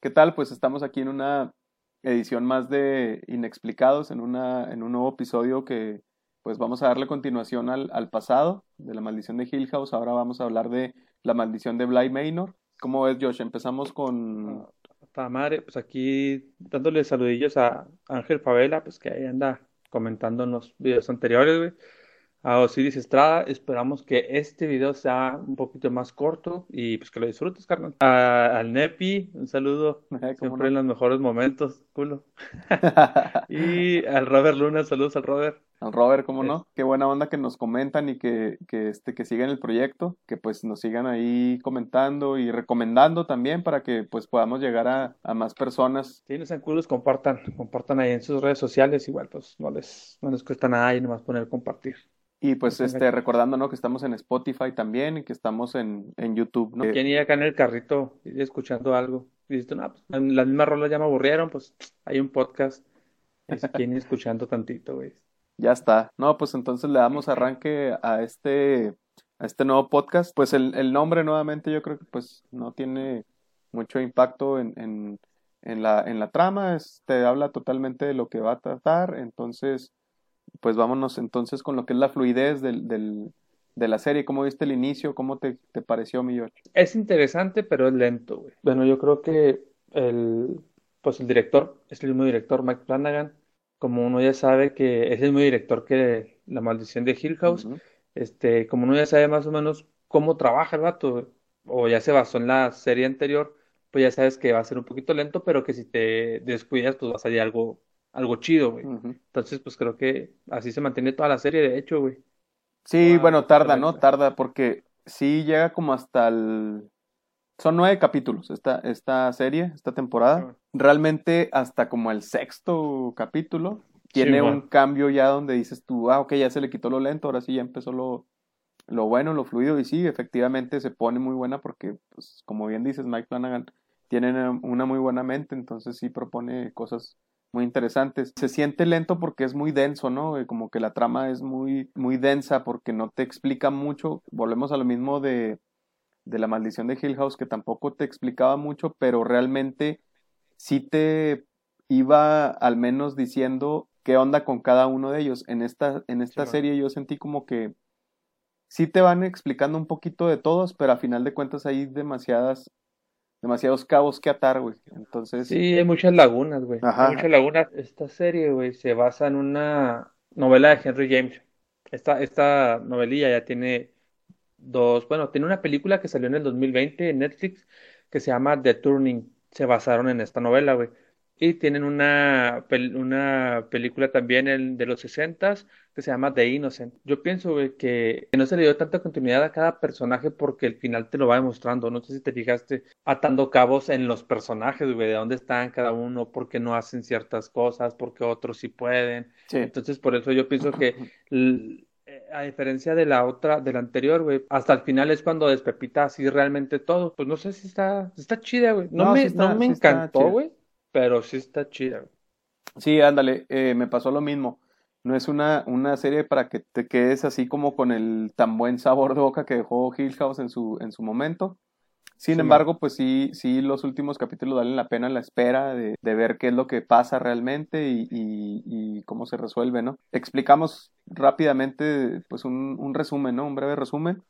¿Qué tal? Pues estamos aquí en una edición más de Inexplicados, en, una, en un nuevo episodio que pues vamos a darle continuación al, al pasado de la maldición de Hill House. Ahora vamos a hablar de la maldición de Bly Manor. ¿Cómo ves, Josh? Empezamos con... Para madre, pues aquí dándole saludillos a Ángel Favela, pues que ahí anda comentando en los videos anteriores, güey a Osiris Estrada. Esperamos que este video sea un poquito más corto y pues que lo disfrutes, carnal. al Nepi, un saludo. Siempre en los mejores momentos, culo. y al Robert Luna, saludos al Robert. Al Robert, ¿cómo no? Qué buena onda que nos comentan y que, que, este, que sigan el proyecto, que pues nos sigan ahí comentando y recomendando también para que pues podamos llegar a, a más personas. Sí, no sean culos, compartan, compartan ahí en sus redes sociales, igual pues no les, no les cuesta nada y nomás poner compartir. Y pues este, recordando, ¿no? Que estamos en Spotify también y que estamos en, en YouTube, ¿no? ¿Quién iba acá en el carrito escuchando algo? Y dices, no, pues las mismas rolas ya me aburrieron, pues hay un podcast. ¿Quién escuchando tantito, güey? Ya está. No, pues entonces le damos arranque a este, a este nuevo podcast. Pues el, el nombre nuevamente yo creo que pues no tiene mucho impacto en, en, en, la, en la trama. Este, habla totalmente de lo que va a tratar. Entonces pues vámonos entonces con lo que es la fluidez del, del, de la serie. ¿Cómo viste el inicio? ¿Cómo te, te pareció, mi George? Es interesante, pero es lento, güey. Bueno, yo creo que el, pues el director es el mismo director, Mike Flanagan. Como uno ya sabe que es el mismo director que La Maldición de Hill House, este, como uno ya sabe más o menos cómo trabaja el vato, o ya se basó en la serie anterior, pues ya sabes que va a ser un poquito lento, pero que si te descuidas, pues va a salir algo algo chido, güey. Entonces, pues creo que así se mantiene toda la serie, de hecho, güey. Sí, bueno, tarda, ¿no? Tarda porque sí llega como hasta el... Son nueve capítulos esta, esta serie, esta temporada. Realmente hasta como el sexto capítulo tiene un cambio ya donde dices tú, ah, ok, ya se le quitó lo lento, ahora sí ya empezó lo, lo bueno, lo fluido. Y sí, efectivamente se pone muy buena porque, pues, como bien dices, Mike Flanagan tiene una muy buena mente, entonces sí propone cosas muy interesantes. Se siente lento porque es muy denso, ¿no? Como que la trama es muy, muy densa porque no te explica mucho. Volvemos a lo mismo de, de la maldición de Hill House, que tampoco te explicaba mucho, pero realmente sí te iba al menos diciendo qué onda con cada uno de ellos. En esta, en esta serie yo sentí como que sí te van explicando un poquito de todos, pero a final de cuentas hay demasiadas demasiados cabos que atar, güey. Entonces. Sí, hay muchas lagunas, güey. Hay muchas lagunas. Esta serie, güey, se basa en una novela de Henry James. Esta, esta novelilla ya tiene dos, bueno, tiene una película que salió en el 2020 en Netflix que se llama The Turning. Se basaron en esta novela, güey. Y tienen una, una película también de los 60 que se llama The Innocent. Yo pienso que, no se le dio tanta continuidad a cada personaje porque el final te lo va demostrando. No sé si te fijaste atando cabos en los personajes, güey, de dónde están cada uno, por qué no hacen ciertas cosas, por qué otros sí pueden. Entonces, por eso yo pienso que eh, a diferencia de la otra, de la anterior, güey, hasta el final es cuando despepita así realmente todo. Pues no sé si está, está chida, güey. No, me, no me encantó, güey pero sí está chida. Sí, ándale, eh, me pasó lo mismo. No es una, una serie para que te quedes así como con el tan buen sabor de boca que dejó Hill House en su, en su momento. Sin embargo, pues sí, sí, los últimos capítulos valen la pena la espera de, de ver qué es lo que pasa realmente y, y, cómo se resuelve, ¿no? Explicamos rápidamente, pues un, un resumen, ¿no? Un breve resumen.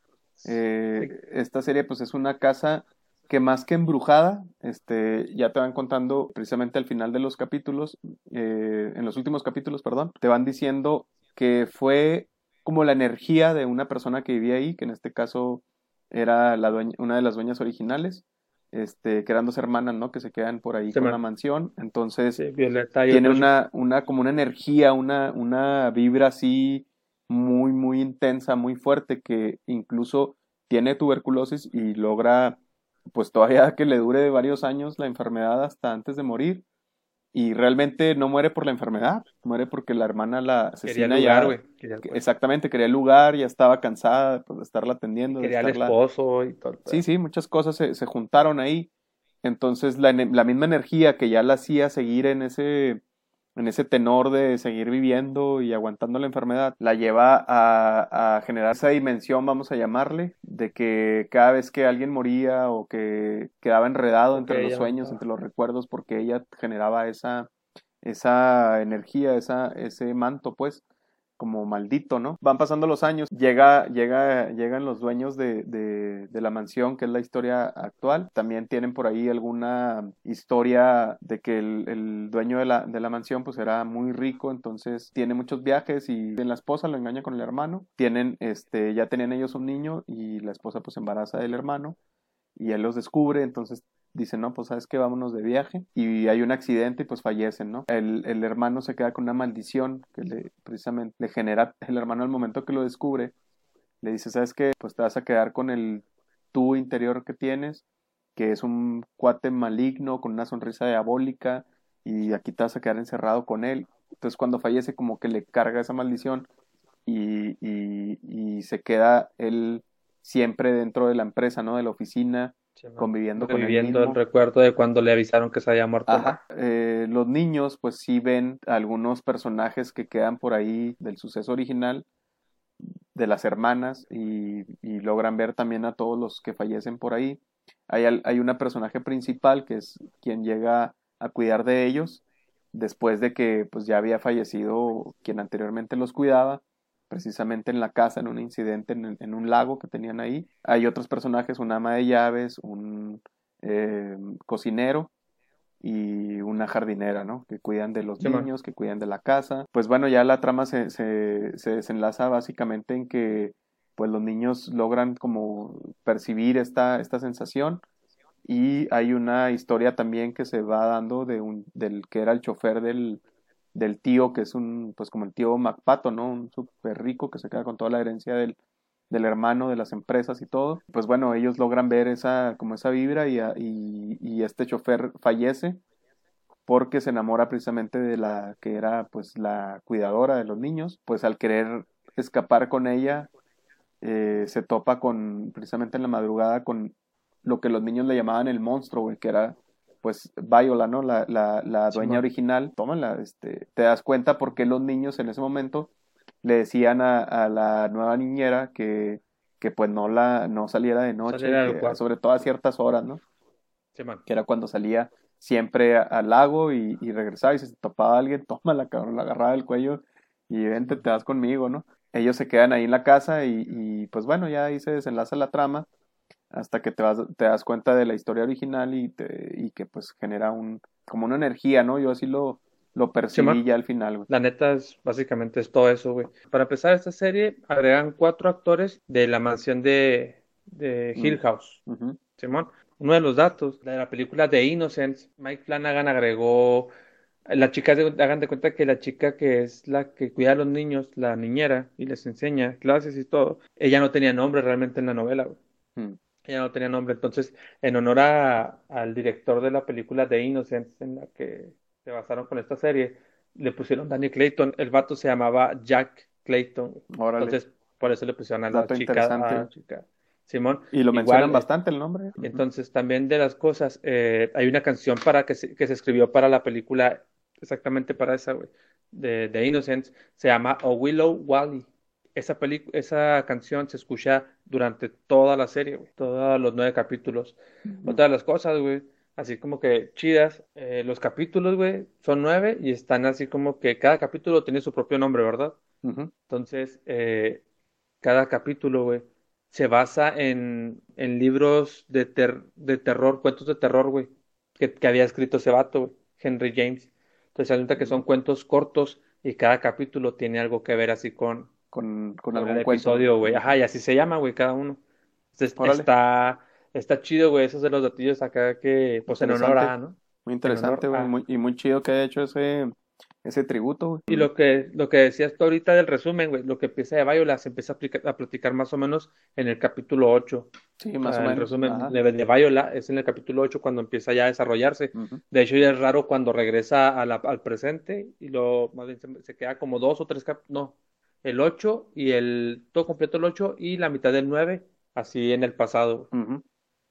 Eh, esta serie, pues es una casa que más que embrujada, este, ya te van contando precisamente al final de los capítulos, eh, en los últimos capítulos, perdón, te van diciendo que fue como la energía de una persona que vivía ahí, que en este caso era la una de las dueñas originales, este, que eran dos hermanas, ¿no? Que se quedan por ahí con la mansión. Entonces, tiene una, una, como una energía, una, una vibra así muy, muy intensa, muy fuerte, que incluso tiene tuberculosis y logra pues todavía que le dure varios años la enfermedad hasta antes de morir. Y realmente no muere por la enfermedad, muere porque la hermana la asesina quería lugar, Exactamente, quería el lugar, ya estaba cansada pues, de estarla atendiendo. Quería el esposo y todo. Sí, sí, muchas cosas se, se juntaron ahí. Entonces la, la, misma energía que ya la hacía seguir en ese, en ese tenor de seguir viviendo y aguantando la enfermedad, la lleva a, generar esa dimensión, vamos a llamarle, de que cada vez que alguien moría o que quedaba enredado entre los sueños, entre los recuerdos, porque ella generaba esa, esa energía, esa, ese manto, pues, como maldito, ¿no? Van pasando los años, llega, llega, llegan los dueños de, de, la mansión, que es la historia actual. También tienen por ahí alguna historia de que el, el dueño de la, de la, mansión pues era muy rico, entonces tiene muchos viajes y la esposa lo engaña con el hermano. Tienen, este, ya tenían ellos un niño y la esposa pues embaraza del hermano y él los descubre, entonces dicen, no, pues sabes que vámonos de viaje y hay un accidente y pues fallecen, ¿no? El, el, hermano se queda con una maldición que le precisamente le genera el hermano al momento que lo descubre, le dice, sabes que pues te vas a quedar con el tú interior que tienes, que es un cuate maligno con una sonrisa diabólica y aquí te vas a quedar encerrado con él. Entonces cuando fallece como que le carga esa maldición y, y, y se queda él siempre dentro de la empresa, ¿no? De la oficina, conviviendo con Viviendo el, recuerdo de cuando le avisaron que se había muerto. Eh, los niños, pues sí ven algunos personajes que quedan por ahí del suceso original, de las hermanas, y, logran ver también a todos los que fallecen por ahí. Hay, hay una personaje principal que es quien llega a cuidar de ellos después de que pues ya había fallecido quien anteriormente los cuidaba precisamente en la casa, en un incidente en, un lago que tenían ahí. Hay otros personajes, un ama de llaves, un eh, cocinero y una jardinera, ¿no? Que cuidan de los niños, que cuidan de la casa. Pues bueno, ya la trama se, se, se, desenlaza básicamente en que pues los niños logran como percibir esta, esta sensación y hay una historia también que se va dando de un, del que era el chofer del, del tío, que es un, pues como el tío MacPato, ¿no? Un súper rico que se queda con toda la herencia del, del hermano, de las empresas y todo. Pues bueno, ellos logran ver esa, como esa vibra y, y, y este chofer fallece porque se enamora precisamente de la que era pues la cuidadora de los niños, pues al querer escapar con ella, eh, se topa con, precisamente en la madrugada, con lo que los niños le llamaban el monstruo, güey, que era pues Viola, ¿no? La, la, la dueña original, tómala, este, te das cuenta porque los niños en ese momento le decían a, a la nueva niñera que, que pues no la, no saliera de noche, sobre todo a ciertas horas, ¿no? Que era cuando salía siempre al lago y, y, regresaba y si se topaba a alguien, tómala, cabrón, la agarraba del cuello y vente, te das conmigo, ¿no? Ellos se quedan ahí en la casa y, y pues bueno, ya ahí se desenlaza la trama hasta que te, vas, te das cuenta de la historia original y, te, y que pues genera un como una energía, ¿no? Yo así lo, lo percibí ya al final, güey. La neta es básicamente es todo eso, güey. Para empezar esta serie agregan cuatro actores de la mansión de, de mm. Hill House. Simón, uno de los datos de la película de Innocence, Mike Flanagan agregó la chica, hagan de cuenta que la chica que es la que cuida a los niños, la niñera, y les enseña clases y todo, ella no tenía nombre realmente en la novela, güey. Mm ya no tenía nombre. Entonces, en honor al director de la película The Innocents, en la que se basaron con esta serie, le pusieron Danny Clayton. El vato se llamaba Jack Clayton. Entonces, por eso le pusieron a la, chica, Simón. Y lo mencionan bastante el nombre. Entonces, también de las cosas, eh, hay una canción para que se, que se escribió para la película, exactamente para esa, de The Innocents, se llama A Willow Wally esa, esa canción se escucha durante toda la serie, todos los nueve capítulos. Otra de las cosas, güey, así como que chidas, eh, los capítulos, güey, son nueve y están así como que cada capítulo tiene su propio nombre, ¿verdad? Entonces, eh, cada capítulo, güey, se basa en, en libros de, de terror, cuentos de terror, güey, que, que había escrito ese vato, güey, Henry James. Entonces, se cuenta que son cuentos cortos y cada capítulo tiene algo que ver así con, con, con algún episodio, güey. Ajá, y así se llama, güey, cada uno. está, está chido, güey, esos de los datillos acá que, pues en honor a, ¿no? Muy interesante, güey, y muy chido que haya hecho ese, ese tributo, güey. Y lo que, lo que decías tú ahorita del resumen, güey, lo que empieza de Viola se empieza a, platicar más o menos en el capítulo 8. Sí, más o menos. El resumen de, de, Viola es en el capítulo 8 cuando empieza ya a desarrollarse. De hecho, ya es raro cuando regresa a la, al presente y lo más bien se, queda como dos o tres cap no, el 8 y el todo completo el 8 y la mitad del 9, así en el pasado.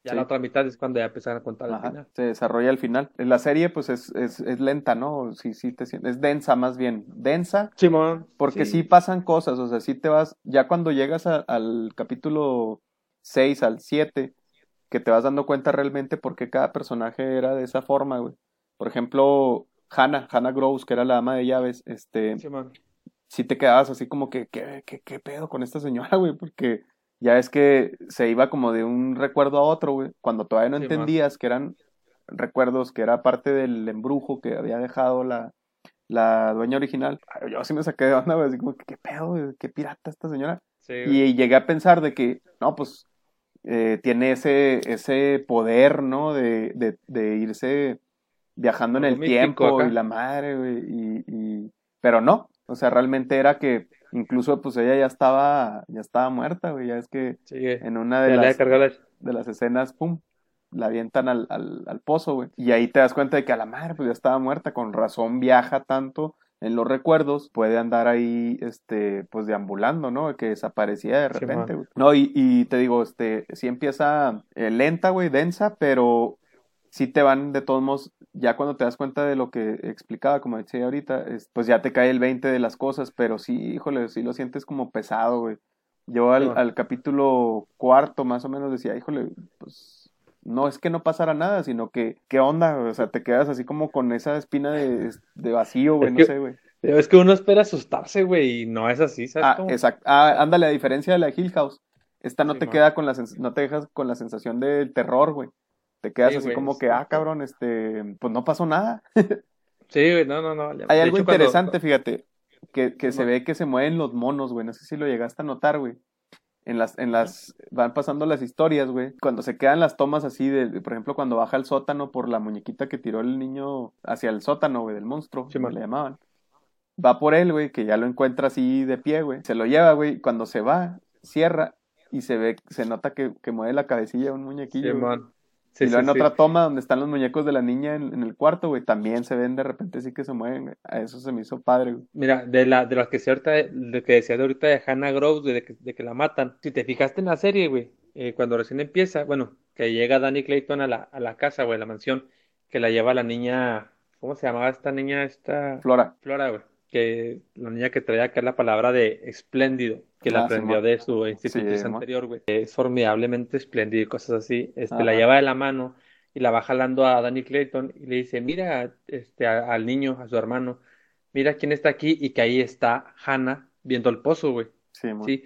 Ya la otra mitad es cuando ya empiezan a contar al final. Se desarrolla al final. La serie, pues, es, es, es lenta, ¿no? Sí, sí, te, es densa más bien. Densa. Simón. Porque sí. pasan cosas, o sea, sí te vas, ya cuando llegas al capítulo 6, al 7, que te vas dando cuenta realmente por qué cada personaje era de esa forma, güey. Por ejemplo, Hannah, Hannah Gross, que era la ama de llaves, este... Sí, te quedabas así como que, ¿qué, qué, qué pedo con esta señora, güey? Porque ya es que se iba como de un recuerdo a otro, güey, cuando todavía no entendías que eran recuerdos, que era parte del embrujo que había dejado la, la dueña original. Yo sí me saqué de onda, güey, así como, ¿qué pedo, güey? ¿Qué pirata esta señora? y llegué a pensar de que, no, pues, eh, tiene ese, ese poder, ¿no? De, de, de irse viajando en el tiempo y la madre, güey, y, y, pero no, o sea, realmente era que Incluso, pues ella ya estaba, ya estaba muerta, güey. Ya es que en una de las, de las escenas, pum, la avientan al, al, al pozo, güey. Y ahí te das cuenta de que a la madre, pues ya estaba muerta. Con razón viaja tanto en los recuerdos, puede andar ahí, este, pues deambulando, ¿no? Que desaparecía de repente, güey. No, y, y, te digo, este, sí empieza eh, lenta, güey, densa, pero sí te van de todos modos, ya cuando te das cuenta de lo que explicaba, como decía ahorita, pues ya te cae el 20 de las cosas, pero sí, híjole, sí lo sientes como pesado, güey. Yo al, al capítulo cuarto más o menos decía, híjole, pues no es que no pasara nada, sino que, ¿qué onda? O sea, te quedas así como con esa espina de, de vacío, güey, no sé, güey. Es que uno espera asustarse, güey, y no es así, ¿sabes? Ah, exacto. Ah, ándale, a diferencia de la Hill House, esta no te queda con la, no te dejas con la sensación del terror, güey. Te quedas así como que, ah, cabrón, este, pues no pasó nada. sí, güey, no, no, no. Hay algo interesante, fíjate, que, que se ve que se mueven los monos, güey. No sé si lo llegaste a notar, güey. En las, en las, van pasando las historias, güey. Cuando se quedan las tomas así de, por ejemplo, cuando baja el sótano por la muñequita que tiró el niño hacia el sótano, güey, del monstruo, como le llamaban. Va por él, güey, que ya lo encuentra así de pie, güey. Se lo lleva, güey. Cuando se va, cierra y se ve, se nota que, que mueve la cabecilla un muñequillo. Sí, y luego en otra toma donde están los muñecos de la niña en, el cuarto, güey, también se ven de repente sí que se mueven, A eso se me hizo padre, güey. Mira, de la de las que se ahorita, de que decía de ahorita de Hannah Groves, de que, de que la matan. Si te fijaste en la serie, güey, eh, cuando recién empieza, bueno, que llega Danny Clayton a la, a la casa, güey, a la mansión, que la lleva la niña, ¿cómo se llamaba esta niña? Esta... Flora. Flora, güey que la niña que traía acá la palabra de espléndido, que la ah, aprendió de su instituto anterior, güey. Es formidablemente espléndido y cosas así. Este, la lleva de la mano y la va jalando a Danny Clayton y le dice, mira este, al niño, a su hermano, mira quién está aquí y que ahí está Hannah viendo el pozo, güey. Sí,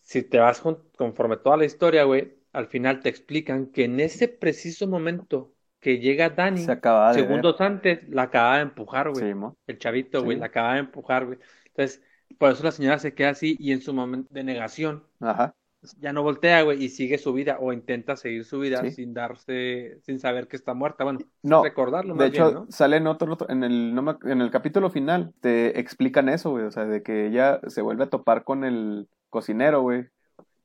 Si te vas conforme toda la historia, güey, al final te explican que en ese preciso momento que llega Dani, segundos antes, la acaba de empujar, güey. el chavito, güey, la acaba de empujar, güey. Entonces, por eso la señora se queda así y en su momento de negación, Ajá. ya no voltea, güey, y sigue su vida o intenta seguir su vida sin darse, sin saber que está muerta. Bueno, no, recordarlo. de hecho, sale en otro, en el, en el capítulo final, te explican eso, güey, o sea, de que ella se vuelve a topar con el cocinero, güey,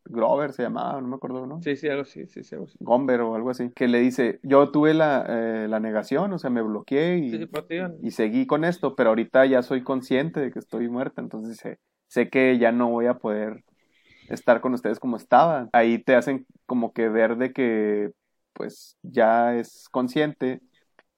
Grover se llamaba, no me acuerdo, ¿no? Sí, sí, algo así, sí, sí, algo así. Gomber o algo así, que le dice, yo tuve la, eh, la negación, o sea, me bloqueé y, y seguí con esto, pero ahorita ya soy consciente de que estoy muerta, entonces dice, sé que ya no voy a poder estar con ustedes como estaba. Ahí te hacen como que ver de que, pues, ya es consciente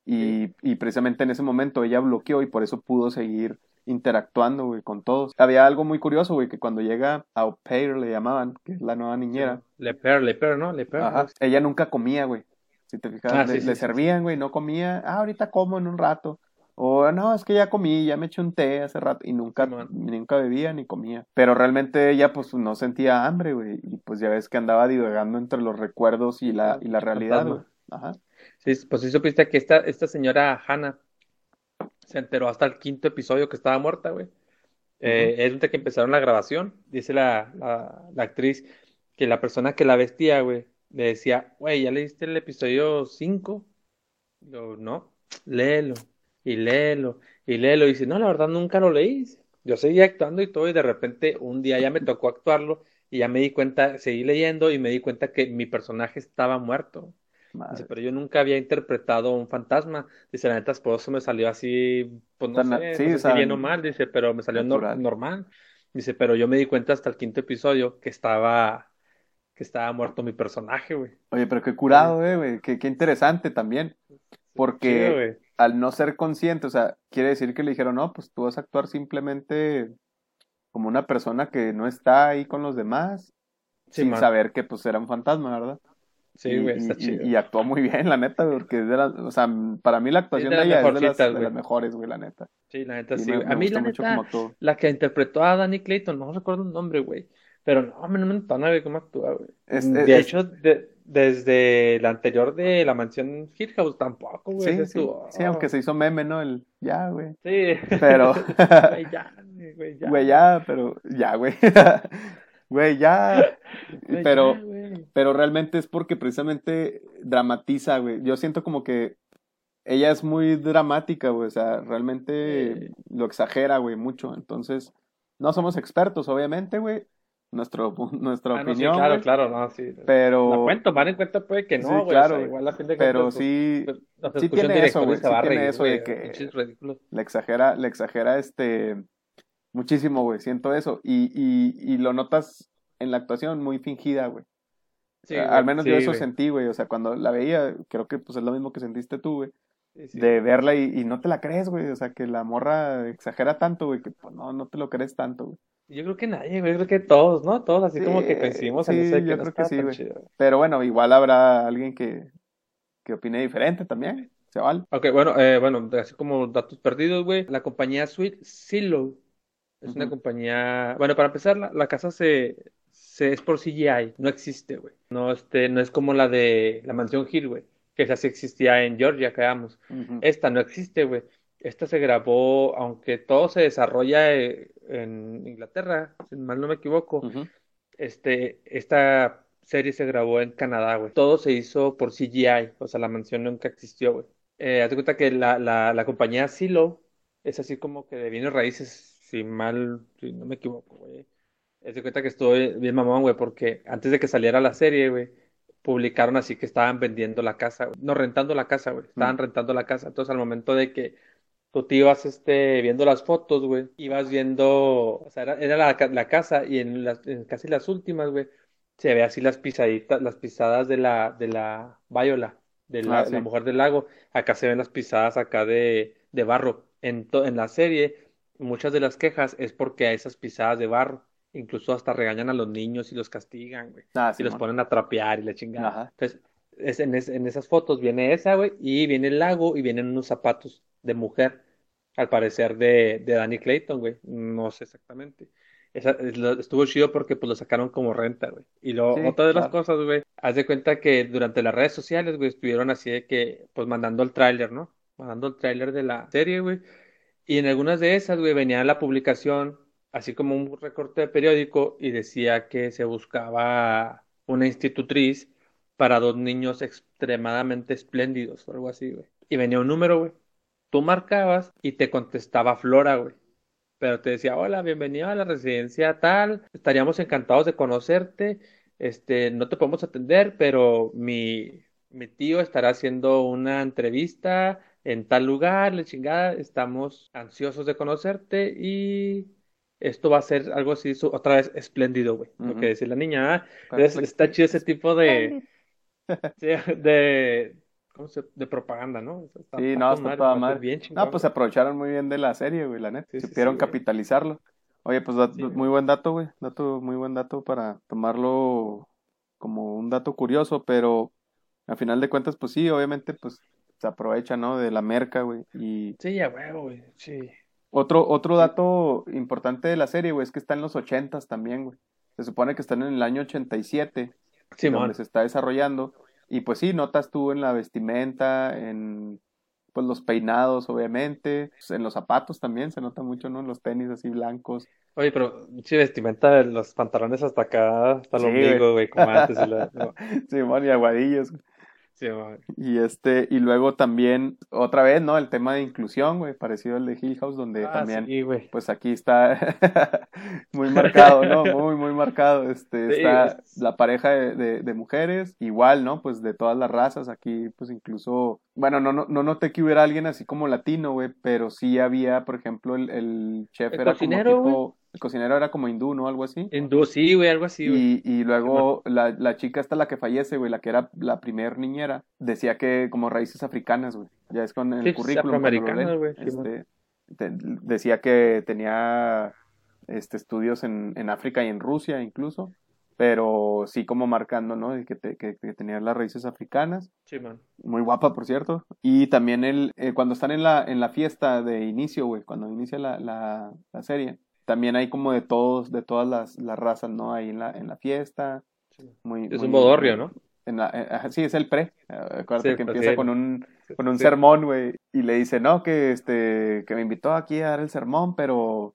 y, y precisamente en ese momento ella bloqueó y por eso pudo seguir interactuando, güey, con todos. Había algo muy curioso, güey, que cuando llega a pair le llamaban, que es la nueva niñera. Le pair, le pair, ¿no? Le pair. Ajá. Ella nunca comía, güey. Si te fijas, ah, le, servían, güey, no comía. Ah, ahorita como en un rato. O no, es que ya comí, ya me eché un té hace rato y nunca, nunca bebía ni comía. Pero realmente ella pues no sentía hambre, güey. Y pues ya ves que andaba divagando entre los recuerdos y la, y la realidad, güey. Ajá. Sí, pues sí supiste que esta, esta señora Hannah se enteró hasta el quinto episodio que estaba muerta, güey. Eh, es donde que empezaron la grabación, dice la, la, actriz que la persona que la vestía, güey, le decía, güey, ¿ya leíste el episodio 5? Yo, no, léelo, y léelo, y léelo. Y dice, no, la verdad nunca lo leí. Yo seguía actuando y todo, y de repente un día ya me tocó actuarlo, y ya me di cuenta, seguí leyendo, y me di cuenta que mi personaje estaba muerto. Dice, pero yo nunca había interpretado un fantasma. Dice, la neta, por eso me salió así, pues no sé, no bien o mal, dice, pero me salió normal. Dice, pero yo me di cuenta hasta el quinto episodio que estaba, que estaba muerto mi personaje, güey. Oye, pero qué curado, eh, güey. Qué, qué interesante también. Porque al no ser consciente, o sea, quiere decir que le dijeron, no, pues tú vas a actuar simplemente como una persona que no está ahí con los demás, sin saber que pues era un fantasma, ¿verdad? Sí, güey, está chido. Y, actuó muy bien, la neta, porque es de las, o sea, para mí la actuación de, ella es de las, de las, mejores, güey, la neta. Sí, la neta, sí. a mí, la neta, la que interpretó a Danny Clayton, no recuerdo el nombre, güey. Pero no, no me entona, güey, cómo actúa, güey. de hecho, desde la anterior de la mansión Hill House tampoco, güey. Sí, sí, sí, aunque se hizo meme, ¿no? El ya, güey. Sí. Pero. güey, ya, güey, ya. Güey, ya, pero ya, güey. Güey, ya. pero, pero realmente es porque precisamente dramatiza, güey. Yo siento como que ella es muy dramática, güey. O sea, realmente lo exagera, güey, mucho. Entonces, no somos expertos, obviamente, güey. Nuestro, nuestra ah, opinión. claro, claro, no, sí. Pero. La cuento, tomar en cuenta puede que no, güey. claro, igual la gente Pero pues, sí. Pues, sí tiene eso, güey. Sí tiene eso de que. Le exagera, le exagera este Muchísimo, güey, siento eso. Y, y, y lo notas en la actuación muy fingida, güey. Sí, Al menos yo eso sentí, güey. O sea, cuando la veía, creo que pues es lo mismo que sentiste tú, güey. de verla y, y, no te la crees, güey. O sea, que la morra exagera tanto, güey, que pues, no, no te lo crees tanto, güey. Yo creo que nadie, güey. Yo creo que todos, ¿no? Todos así como que coincidimos en ese yo creo que sí, güey. Pero bueno, igual habrá alguien que, que opine diferente también. ¿Se vale? Ok, bueno, eh, bueno, así como datos perdidos, güey. La compañía Sweet Silo es una compañía. Bueno, para empezar, la, casa se, se, es por CGI, no existe, güey. No, este, no es como la de la mansión Hill, güey, que esa sí existía en Georgia, creamos. Esta no existe, güey. Esta se grabó, aunque todo se desarrolla eh, en Inglaterra, si mal no me equivoco. Este, esta serie se grabó en Canadá, güey. Todo se hizo por CGI, o sea, la mansión nunca existió, güey. Eh, haz cuenta que la, la, la compañía Silo es así como que de bienes raíces si mal, si no me equivoco, güey. Es de cuenta que estoy bien mamón, güey, porque antes de que saliera la serie, güey, publicaron así que estaban vendiendo la casa, no rentando la casa, güey, estaban mm. rentando la casa. Entonces, al momento de que tú te ibas este, viendo las fotos, güey, ibas viendo, o sea, era, la, la, casa y en, las, en casi las últimas, güey, se ve así las pisaditas, las pisadas de la, de la Viola, de la, ah, mujer del lago. Acá se ven las pisadas acá de, de barro. En, en la serie muchas de las quejas es porque a esas pisadas de barro, incluso hasta regañan a los niños y los castigan, güey. Ah, y los ponen a trapear y la chingada. Entonces, es, en, en, esas fotos viene esa, güey, y viene el lago y vienen unos zapatos de mujer, al parecer de, de Danny Clayton, güey. No sé exactamente. Esa, estuvo chido porque pues lo sacaron como renta, güey. Y luego, otra de las cosas, güey, haz de cuenta que durante las redes sociales, güey, estuvieron así de que, pues mandando el tráiler, ¿no? Mandando el tráiler de la serie, güey. Y en algunas de esas, güey, venía la publicación, así como un recorte de periódico, y decía que se buscaba una institutriz para dos niños extremadamente espléndidos o algo así, güey. Y venía un número, güey. Tú marcabas y te contestaba Flora, güey. Pero te decía, hola, bienvenido a la residencia tal, estaríamos encantados de conocerte, este, no te podemos atender, pero mi, mi tío estará haciendo una entrevista en tal lugar, la chingada, estamos ansiosos de conocerte y esto va a ser algo así, otra vez espléndido, güey, lo que decía la niña. ¿ah? Entonces, está chido ese tipo de, de, ¿cómo se, de propaganda, ¿no? sí, no, está toda madre. Bien no, pues se aprovecharon muy bien de la serie, güey, la neta, supieron capitalizarlo. Oye, pues muy buen dato, güey, dato, muy buen dato para tomarlo como un dato curioso, pero al final de cuentas, pues sí, obviamente, pues se aprovecha, ¿no? De la merca, güey. Y... Sí, ya huevo, güey, sí. Otro, otro dato importante de la serie, güey, es que está en los ochentas también, güey. Se supone que están en el año 87, sí, donde se está desarrollando. Y pues sí, notas tú en la vestimenta, en pues los peinados, obviamente, pues, en los zapatos también se nota mucho, ¿no? Los tenis así blancos. Oye, pero sí, vestimenta de los pantalones hasta acá, hasta el ombligo, güey, como antes. Sí, y aguadillos. Y este, y luego también, otra vez, ¿no? El tema de inclusión, güey, parecido al de Hill House, donde ah, también, pues aquí está muy marcado, ¿no? Muy, muy marcado. Este, está la pareja de, de, mujeres, igual, ¿no? Pues de todas las razas, aquí, pues incluso, bueno, no, no, no noté que hubiera alguien así como latino, güey, pero sí había, por ejemplo, el, el chef era como tipo, El cocinero era como hindú, ¿no? Algo así. Hindú, sí, güey, algo así, güey. Y, y luego la, la, chica esta, la que fallece, güey, la que era la primer niñera, decía que como raíces africanas, güey. Ya es con el sí, currículum. güey. Este, decía que tenía este, estudios en, en África y en Rusia incluso pero sí como marcando, ¿no? Que, que, tenía las raíces africanas. Sí, man. Muy guapa, por cierto. Y también el, eh, cuando están en la, en la fiesta de inicio, güey, cuando inicia la, la, la, serie, también hay como de todos, de todas las, las razas, ¿no? Ahí en la, en la fiesta. Muy, es un bodorrio, ¿no? En la, eh, sí, es el pre. Acuérdate que empieza con un, con un sermón, güey, y le dice, no, que, este, que me invitó aquí a dar el sermón, pero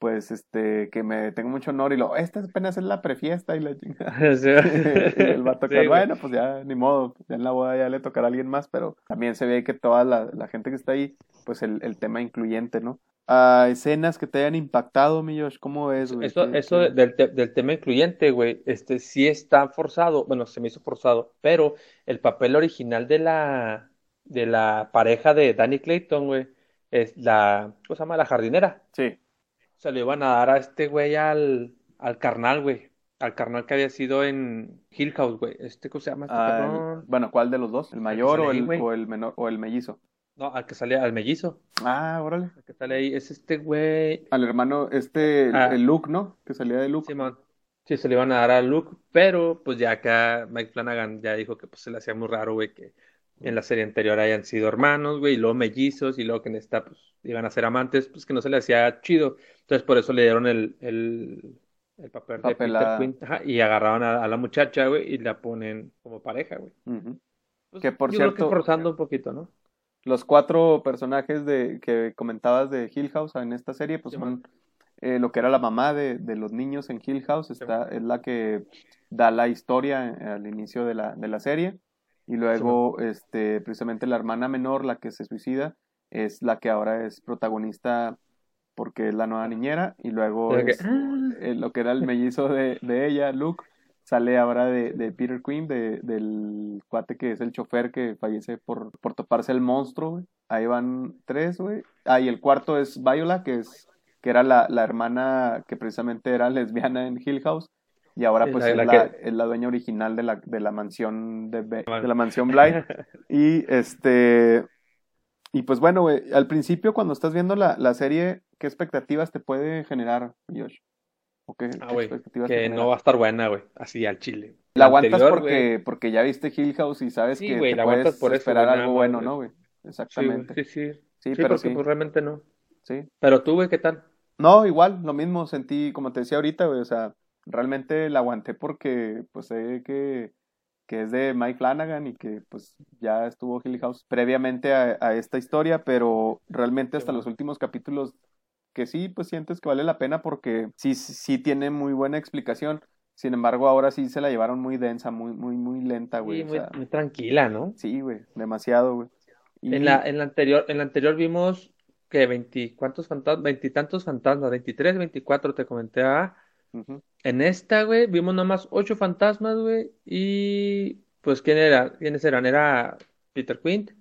pues este que me tengo mucho honor y lo esta apenas es la prefiesta y la y el vato bueno pues ya ni modo ya en la boda ya le tocará a alguien más pero también se ve que toda la, la gente que está ahí pues el, el tema incluyente no a escenas que te hayan impactado mi Josh cómo ves güey eso eso Del, del tema incluyente güey este sí está forzado bueno se me hizo forzado pero el papel original de la de la pareja de Danny Clayton güey es la ¿cómo se llama? la jardinera sí se le iban a dar a este güey al, al carnal, güey. Al carnal que había sido en Hill House, güey. Este, ¿cómo se llama? Este ah, bueno, ¿cuál de los dos? ¿El mayor o el, o el menor o el mellizo? No, al que sale, al mellizo. Ah, órale. Al que sale ahí, es este güey. Al hermano, este, el, ah. Luke, ¿no? Que salía de Luke. Sí, man. Sí, se le iban a dar a Luke, pero pues ya acá Mike Flanagan ya dijo que pues se le hacía muy raro, güey, que en la serie anterior hayan sido hermanos, güey, y luego mellizos, y luego que en esta, pues, iban a ser amantes, pues que no se le hacía chido. Entonces por eso le dieron el, el, el papel, de Peter Quinn, y agarraron a, la muchacha, güey, y la ponen como pareja, güey. Pues, que por cierto... Creo que forzando un poquito, ¿no? Los cuatro personajes de que comentabas de Hill House en esta serie, pues son eh, lo que era la mamá de, de, los niños en Hill House, está, es la que da la historia eh, al inicio de la, de la serie. Y luego, este, precisamente la hermana menor, la que se suicida, es la que ahora es protagonista porque es la nueva niñera. Y luego eh, lo que era el mellizo de, de ella, Luke, sale ahora de, de Peter Quinn, de, del cuate que es el chofer que fallece por, por toparse el monstruo, Ahí van tres, güey. Ah, y el cuarto es Viola, que es que era la, la hermana que precisamente era lesbiana en Hill House y ahora pues es, la, dueña original de la, de la mansión de, de la mansión Bly. y este y pues bueno, güey, al principio cuando estás viendo la, la, serie, ¿qué expectativas te puede generar, Josh? ¿O qué, ah, que no va a estar buena, güey, así al chile. La aguantas porque, porque ya viste Hill House y sabes que te puedes por esperar algo bueno, ¿no, güey? Exactamente. Sí, sí, sí. Sí, pero porque pues realmente no. Sí. Pero tú, güey, ¿qué tal? No, igual, lo mismo sentí, como te decía ahorita, güey, o sea, realmente la aguanté porque pues sé que, que es de Mike Flanagan y que pues ya estuvo Hill House previamente a, esta historia, pero realmente hasta los últimos capítulos que sí, pues sientes que vale la pena porque sí, sí tiene muy buena explicación. Sin embargo, ahora sí se la llevaron muy densa, muy, muy, muy lenta, güey. muy, tranquila, ¿no? Sí, güey, demasiado, güey. En, la, en, la anterior, en la anterior vimos que veinti, ¿cuántos fantasmas? Veintitantos fantasmas, veintitrés, veinticuatro, te comenté, a en esta, güey, vimos nomás ocho fantasmas, güey. Y pues, ¿quién era? ¿Quiénes eran? Era Peter Quint,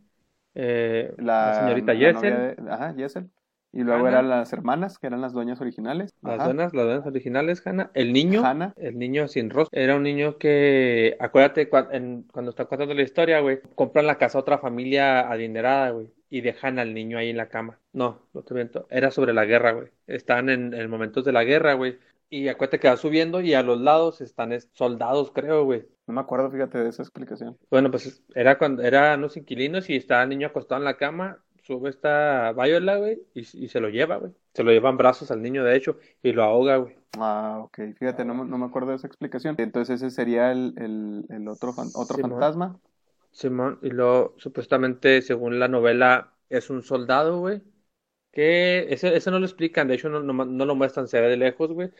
eh, la, señorita Jessel. ajá, Jessel. Y luego eran las hermanas, que eran las dueñas originales. Las dueñas, las dueñas originales, Hanna. El niño, el niño sin rostro, era un niño que, acuérdate, cuando está contando la historia, güey, compran la casa a otra familia adinerada, güey, y dejan al niño ahí en la cama. No, lo te miento, era sobre la guerra, güey. Están en, en momentos de la guerra, güey. Y acuérdate que va subiendo y a los lados están soldados, creo, güey. No me acuerdo, fíjate, de esa explicación. Bueno, pues era cuando eran los inquilinos y estaba el niño acostado en la cama, sube esta Viola, güey, y, se lo lleva, güey. Se lo llevan brazos al niño, de hecho, y lo ahoga, güey. Ah, ok. Fíjate, no, no me acuerdo de esa explicación. Entonces ese sería el, el, el otro, otro fantasma. Simón, y luego supuestamente, según la novela, es un soldado, güey. Que ese, ese no lo explican, de hecho no, no, no lo muestran, se ve de lejos, güey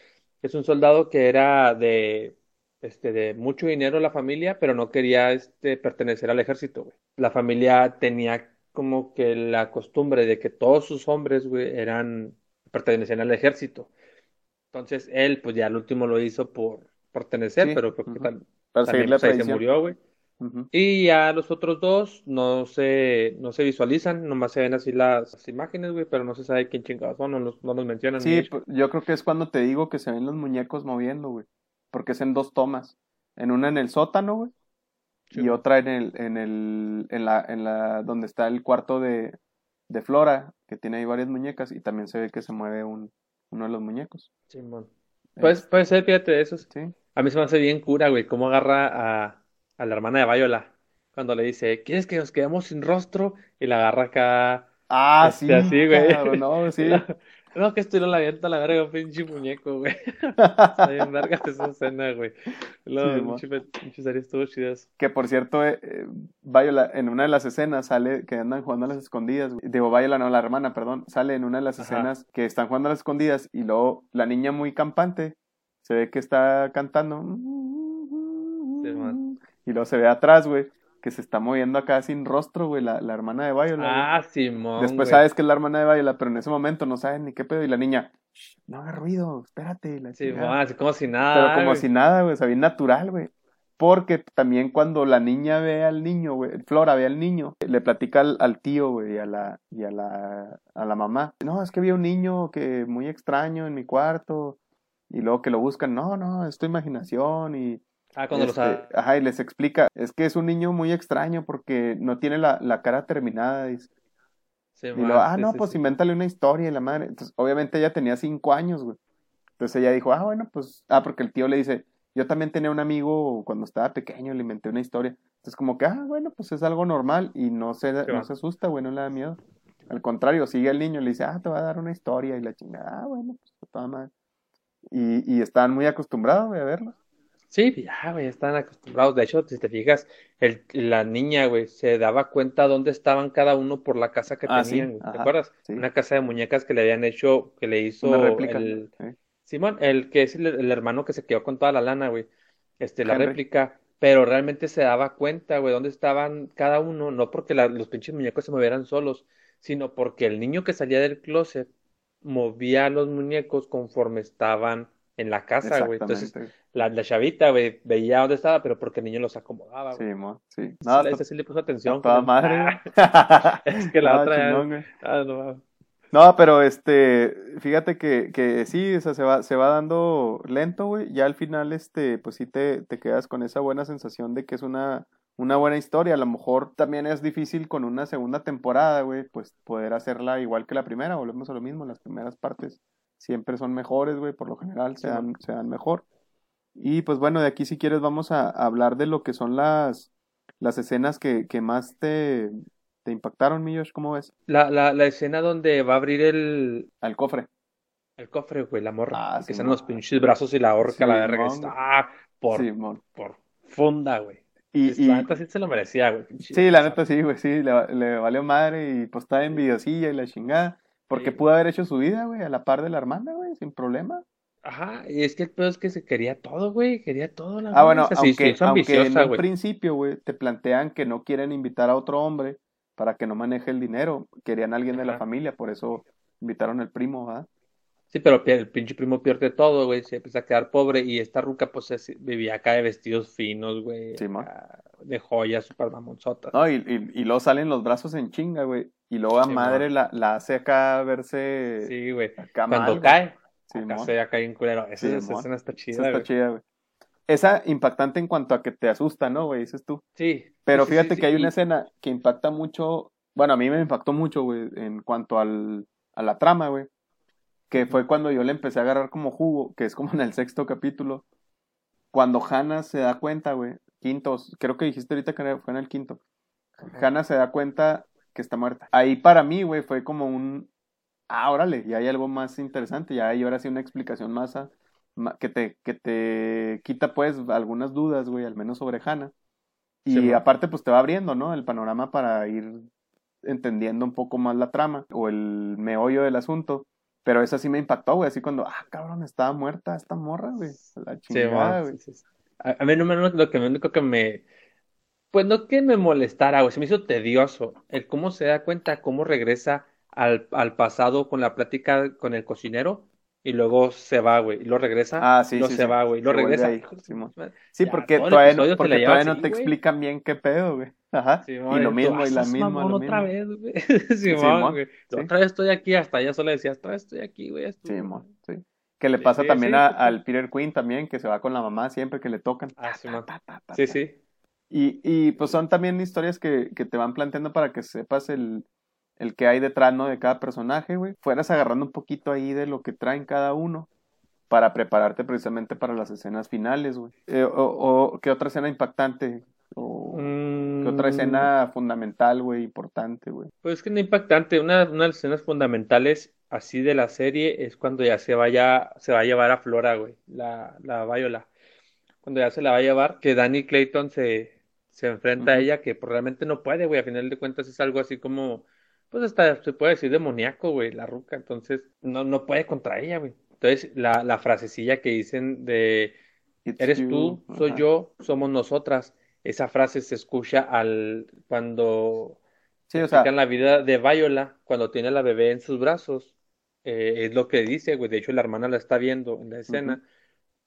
es un soldado que era de, este, de mucho dinero la familia, pero no quería este, pertenecer al ejército, güey. La familia tenía como que la costumbre de que todos sus hombres, güey, eran, pertenecían al ejército. Entonces él, pues ya al último lo hizo por pertenecer, pero creo que también pues, se murió, güey. Y ya los otros dos no se, no se visualizan, nomás se ven así las, imágenes, güey, pero no se sabe quién chingados son, no los, no los mencionan. Sí, pues, yo creo que es cuando te digo que se ven los muñecos moviendo, güey, porque es en dos tomas, en una en el sótano, güey, y otra en el, en el, en la, en la, donde está el cuarto de, de Flora, que tiene ahí varias muñecas, y también se ve que se mueve un, uno de los muñecos. Sí, bueno. Pues, puede ser, fíjate, eso. Sí. A mí se me hace bien cura, güey, cómo agarra a, a la hermana de Viola. Cuando le dice, ¿quieres que nos quedemos sin rostro? Y la agarra acá. Ah, este, sí. Así, güey. no, sí. No, que estoy la avienta la verga, pinche muñeco, güey. Está bien verga esa escena, güey. Luego, sí, pinche estuvo chidas. Que por cierto, eh, eh, Viola, en una de las escenas sale que andan jugando a las escondidas. Güey. Digo, Viola, no, la hermana, perdón. Sale en una de las escenas que están jugando a las escondidas y luego la niña muy campante se ve que está cantando. Sí, man. Y luego se ve atrás, güey, que se está moviendo acá sin rostro, güey, la, la hermana de Viola. Ah, Simón. Después sabes que es la hermana de Viola, pero en ese momento no sabes ni qué pedo. Y la niña, no haga ruido, espérate. La sí, así como si nada. Pero como si nada, güey, o sea, bien natural, güey. Porque también cuando la niña ve al niño, güey, Flora ve al niño, le platica al, tío, güey, y a la, y a la, a la mamá. No, es que vi un niño que muy extraño en mi cuarto. Y luego que lo buscan, no, no, es tu imaginación y Ah, cuando lo este, sabe. Ajá, y les explica, es que es un niño muy extraño porque no tiene la, la cara terminada, dice. y lo, ah, no, pues invéntale una historia y la madre. Entonces, obviamente ella tenía cinco años, güey. Entonces ella dijo, ah, bueno, pues, ah, porque el tío le dice, yo también tenía un amigo cuando estaba pequeño, le inventé una historia. Entonces, como que, ah, bueno, pues es algo normal y no se, no se asusta, güey, no le da miedo. Al contrario, sigue el niño, le dice, ah, te va a dar una historia y la chingada, ah, bueno, pues toda madre. Y, y estaban muy acostumbrados, güey, a verlo. Sí, ya, güey, están acostumbrados. De hecho, si te fijas, el, la niña, güey, se daba cuenta dónde estaban cada uno por la casa que ah, tenían. ¿Te acuerdas? Una casa de muñecas que le habían hecho, que le hizo el... Simón, el que es el, hermano que se quedó con toda la lana, güey. Este, la réplica. Pero realmente se daba cuenta, güey, dónde estaban cada uno, no porque los pinches muñecos se movieran solos, sino porque el niño que salía del closet movía los muñecos conforme estaban en la casa, güey. Entonces, la, la chavita, güey, veía dónde estaba, pero porque el niño los acomodaba, güey. Sí, mo, sí. No, ese sí le puso atención. Toda madre. es que la otra. Chingón, ah, no, no, pero este, fíjate que, que sí, o sea, se va, se va dando lento, güey. Ya al final, este, pues sí te, te quedas con esa buena sensación de que es una, una buena historia. A lo mejor también es difícil con una segunda temporada, güey, pues poder hacerla igual que la primera. Volvemos a lo mismo, las primeras partes siempre son mejores, güey, por lo general se dan, se dan mejor. Y pues bueno, de aquí si quieres vamos a, hablar de lo que son las, las escenas que, que más te, te impactaron, Millos, ¿cómo ves? La, la, la escena donde va a abrir el... Al cofre. El cofre, güey, la morra. Ah, que sean los pinches brazos y la horca, la verga. Ah, por, por funda, güey. Y, la neta sí se lo merecía, güey. Sí, la neta sí, güey, sí, le, le, valió madre y pues estaba envidiosilla y la chingada. Porque pudo haber hecho su vida, güey, a la par de la hermana, güey, sin problema. Ajá, y es que el peor es que se quería todo, güey, quería todo. La ah, bueno, aunque, aunque en un principio, güey, te plantean que no quieren invitar a otro hombre para que no maneje el dinero, querían a alguien de la familia, por eso invitaron al primo, ¿ah? Sí, pero el pinche primo pierde todo, güey, se empieza a quedar pobre y esta ruca pues vivía acá de vestidos finos, güey, sí, de joyas super mamonzotas. No, y, y, y, luego salen los brazos en chinga, güey, y luego a madre la, la, hace acá verse... Sí, güey, cuando cae, sí, acá se acá en culero, esa, escena está chida, Esa está chida, güey. Esa impactante en cuanto a que te asusta, ¿no, güey? Dices tú. Sí. Pero fíjate que hay una escena que impacta mucho, bueno, a mí me impactó mucho, güey, en cuanto al, a la trama, güey que fue cuando yo le empecé a agarrar como jugo, que es como en el sexto capítulo, cuando Hannah se da cuenta, güey, quinto, creo que dijiste ahorita que fue en el quinto, Hannah se da cuenta que está muerta. Ahí para mí, güey, fue como un, ah, órale, ya hay algo más interesante, ya hay ahora sí una explicación más que te, que te quita pues algunas dudas, güey, al menos sobre Hannah. Y aparte, pues te va abriendo, ¿no? El panorama para ir entendiendo un poco más la trama o el meollo del asunto. Pero esa sí me impactó, güey, así cuando, ah, cabrón, estaba muerta esta morra, güey. La chingada, güey. a, mí no me, lo que me único que me, pues no que me molestara, güey, se me hizo tedioso el cómo se da cuenta, cómo regresa al, al pasado con la plática con el cocinero y luego se va, güey, y lo regresa, ah, sí, y luego se va, güey, lo regresa. sí, porque todavía, no, porque todavía no te explican bien qué pedo, güey. Ajá. y lo mismo, y la misma. Lo otra vez, güey. Güey. Otra vez estoy aquí, hasta ella solo decía, otra vez estoy aquí, güey. Simón, sí. Que le pasa también a, al Peter Quinn también, que se va con la mamá siempre que le tocan. Ah, sí, sí, sí. Y, y pues son también historias que, que te van planteando para que sepas el, el que hay detrás, ¿no? De cada personaje, güey. Fueras agarrando un poquito ahí de lo que traen cada uno para prepararte precisamente para las escenas finales, güey. Eh, o, o, ¿qué otra escena impactante? O, ¿Qué otra mm. escena fundamental, güey, importante, güey? Pues que no impactante. Una, una de las escenas fundamentales así de la serie es cuando ya se vaya, se va a llevar a Flora, güey, la, la Viola. Cuando ya se la va a llevar, que Danny Clayton se, se enfrenta a ella, que pues, realmente no puede, güey. A final de cuentas es algo así como pues hasta se puede decir demoníaco, güey, la ruca, entonces no, no puede contra ella, güey. Entonces la, la frasecilla que dicen de eres tú, soy yo, somos nosotras, esa frase se escucha al cuando sí, o sea, la vida de Viola, cuando tiene a la bebé en sus brazos, eh, es lo que dice, güey, de hecho la hermana la está viendo en la escena,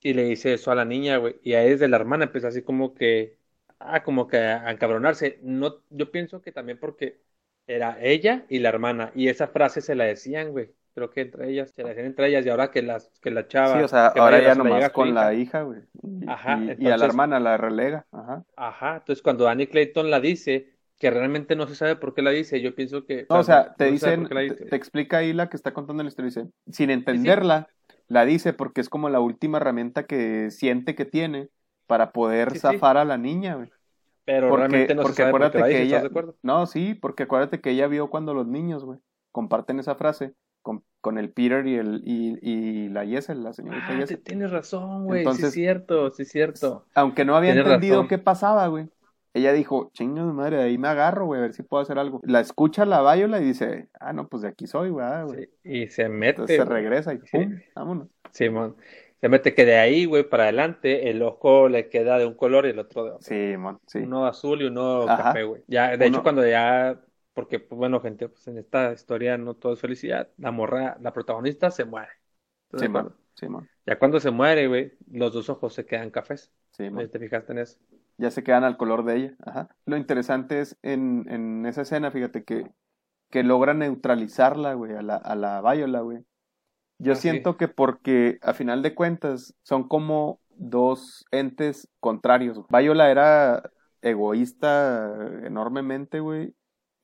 y le dice eso a la niña, güey, y a es de la hermana empieza así como que, ah, como que a encabronarse, no, yo pienso que también porque era ella y la hermana. Y esa frase se la decían, güey. Creo que entre ellas, se la decían entre ellas. Y ahora que, las, que la chava. Sí, o sea, ahora ya nomás con la hija, güey. Ajá. Y, a la hermana la relega. Ajá. Ajá. Entonces, cuando Danny Clayton la dice, que realmente no se sabe por qué la dice, yo pienso que. No, o sea, te dicen, te, explica ahí la que está contando la historia. Dice, sin entenderla, la dice porque es como la última herramienta que siente que tiene para poder zafar a la niña, güey. Pero realmente no porque acuérdate que ella, No, sí, porque acuérdate que ella vio cuando los niños, güey, comparten esa frase con, con el Peter y el y, y la Yesel, la señorita ah, Tienes razón, güey, sí es cierto, sí es cierto. Aunque no había entendido qué pasaba, güey. Ella dijo, chingo de madre, de ahí me agarro, güey, a ver si puedo hacer algo. La escucha la Viola y dice, ah, no, pues de aquí soy, güey. Ah, y se mete. Entonces se regresa y pum, vámonos. Simón. Se mete que de ahí, güey, para adelante, el ojo le queda de un color y el otro de otro. Sí, man, sí. Uno azul y uno café, güey. Ya, de hecho, cuando ya, porque, pues, bueno, gente, pues en esta historia no todo es felicidad, la morra, la protagonista se muere. Sí, man, sí, man. Ya cuando se muere, güey, los dos ojos se quedan cafés. Sí, man. ¿Te fijaste en eso? Ya se quedan al color de ella. Ajá. Lo interesante es en, en esa escena, fíjate, que, que logra neutralizarla, güey, a la, a la Viola, güey yo siento que porque a final de cuentas son como dos entes contrarios. Viola era egoísta enormemente, güey,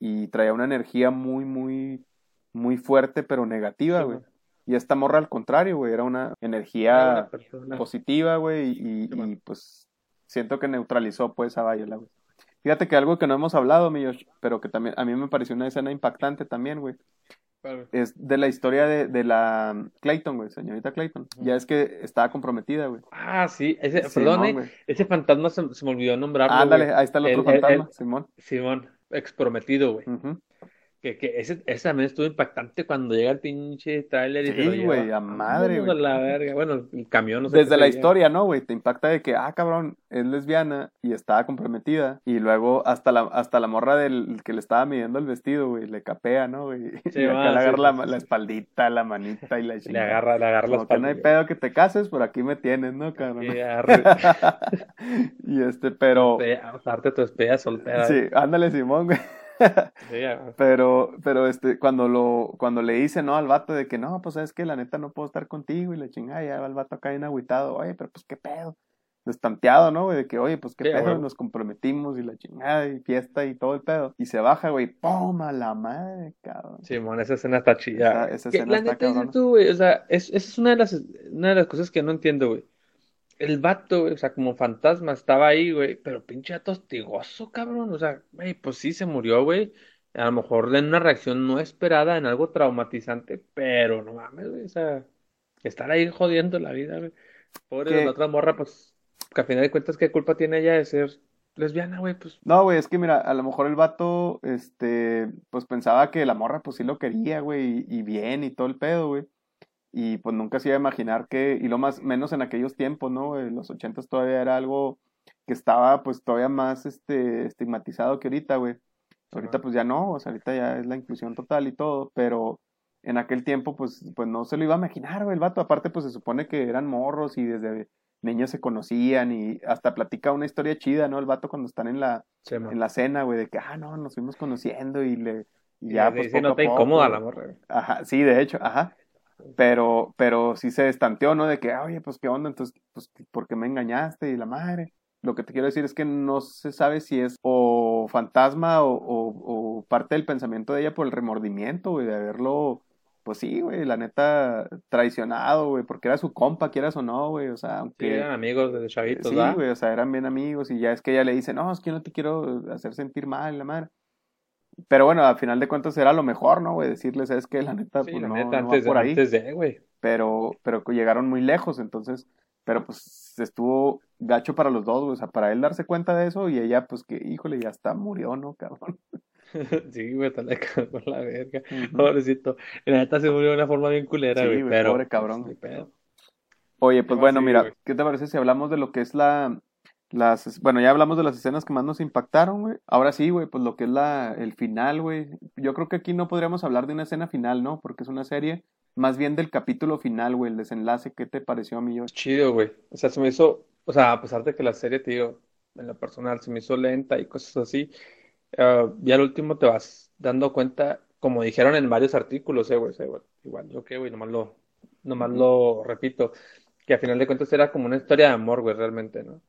y traía una energía muy, muy, muy fuerte, pero negativa, güey. Y esta morra al contrario, güey, era una energía positiva, güey, y, y, pues siento que neutralizó pues a Viola, güey. Fíjate que algo que no hemos hablado, mi pero que también a mí me pareció una escena impactante también, güey, es de la historia de, de la Clayton, güey, señorita Clayton. Ya es que estaba comprometida, güey. Ah, sí, ese, perdón, eh, ese fantasma se, me olvidó nombrarlo. Ándale, ahí está el otro fantasma, Simón. Simón, exprometido, güey. Que, que ese, ese, también estuvo impactante cuando llega el pinche trailer y sí, güey, a madre, güey. la verga. Bueno, el camión no sé Desde la historia, ¿no, güey? Te impacta de que, ah, cabrón, es lesbiana y estaba comprometida. Y luego hasta la, hasta la morra del que le estaba midiendo el vestido, güey, le capea, ¿no, güey? Sí, y acá le agarra la, la, espaldita, la manita y la Le agarra, le agarra la espalda. no hay pedo que te cases, por aquí me tienes, ¿no, cabrón? y este, pero... Darte tu espía soltera. Sí, ándale, Simón, güey. Pero, pero este, cuando lo, cuando le dice, ¿no? Al vato de que no, pues es que la neta no puedo estar contigo y le chingada, ya el vato acá bien agüitado, oye, pero pues qué pedo. Destanteado, ¿no, güey? De que, oye, pues qué pedo, nos comprometimos y la chingada y fiesta y todo el pedo. Y se baja, güey, ¡pum! a la madre, cabrón. Simón, esa escena está chida. Esa, escena está neta tú, güey, o sea, es, esa es una de las, una de las cosas que no entiendo, güey el vato, o sea, como fantasma estaba ahí, güey, pero pinche atostigoso, cabrón, o sea, güey, pues sí se murió, güey. A lo mejor en una reacción no esperada, en algo traumatizante, pero no mames, güey, o sea, estar ahí jodiendo la vida, güey. Pobre de la otra morra, pues, que a final de cuentas, ¿qué culpa tiene ella de ser lesbiana, güey? Pues. No, güey, es que mira, a lo mejor el vato, este, pues pensaba que la morra, pues sí lo quería, güey, y bien y todo el pedo, güey y pues nunca se iba a imaginar que, y lo más menos en aquellos tiempos, ¿no? En los ochentas todavía era algo que estaba pues todavía más este, estigmatizado que ahorita, güey. Ahorita pues ya no, o sea, ahorita ya es la inclusión total y todo, pero en aquel tiempo, pues, pues no se lo iba a imaginar, güey, el vato. Aparte, pues se supone que eran morros y desde niños se conocían y hasta platica una historia chida, ¿no? El vato cuando están en la, en la cena, güey, de que, ah, no, nos fuimos conociendo y le... ya, pues, se nota incómoda la morra, güey. Ajá, sí, de hecho, ajá. Pero, pero sí se estanteó, ¿no? De que, oye, pues, ¿qué onda? Entonces, pues, ¿por qué me engañaste? Y la madre. Lo que te quiero decir es que no se sabe si es o fantasma o, o, o parte del pensamiento de ella por el remordimiento, güey, de haberlo pues sí, güey, la neta, traicionado, güey, porque era su compa, quieras o no, güey, o sea, aunque... Sí, eran amigos desde chavitos, Sí, güey, o sea, eran bien amigos y ya es que ella le dice, no, es que yo no te quiero hacer sentir mal, la madre. Pero bueno, al final de cuentas era lo mejor, ¿no, güey? Decirles, es que la neta, pues no, neta, antes, por ahí. Antes de, güey. Pero, pero llegaron muy lejos, entonces, pero pues estuvo gacho para los dos, güey, o sea, para él darse cuenta de eso y ella, pues que, híjole, ya está, murió, ¿no, cabrón? sí, güey, está la cagó la verga. Pobrecito. La neta se murió de una forma bien culera, güey. pero... pobre cabrón. Oye, pues bueno, mira, ¿qué te parece si hablamos de lo que es la. Las, bueno, ya hablamos de las escenas que más nos impactaron, güey. Ahora sí, güey, pues lo que es la, el final, güey. Yo creo que aquí no podríamos hablar de una escena final, ¿no? Porque es una serie más bien del capítulo final, güey, el desenlace. ¿Qué te pareció a mí, yo? Chido, güey. O sea, se me hizo, o sea, a pesar de que la serie, te digo, en lo personal se me hizo lenta y cosas así, uh, ya al último te vas dando cuenta, como dijeron en varios artículos, eh, güey, igual, yo qué, güey, nomás lo, nomás lo repito, que a final de cuentas era como una historia de amor, güey, realmente, ¿no?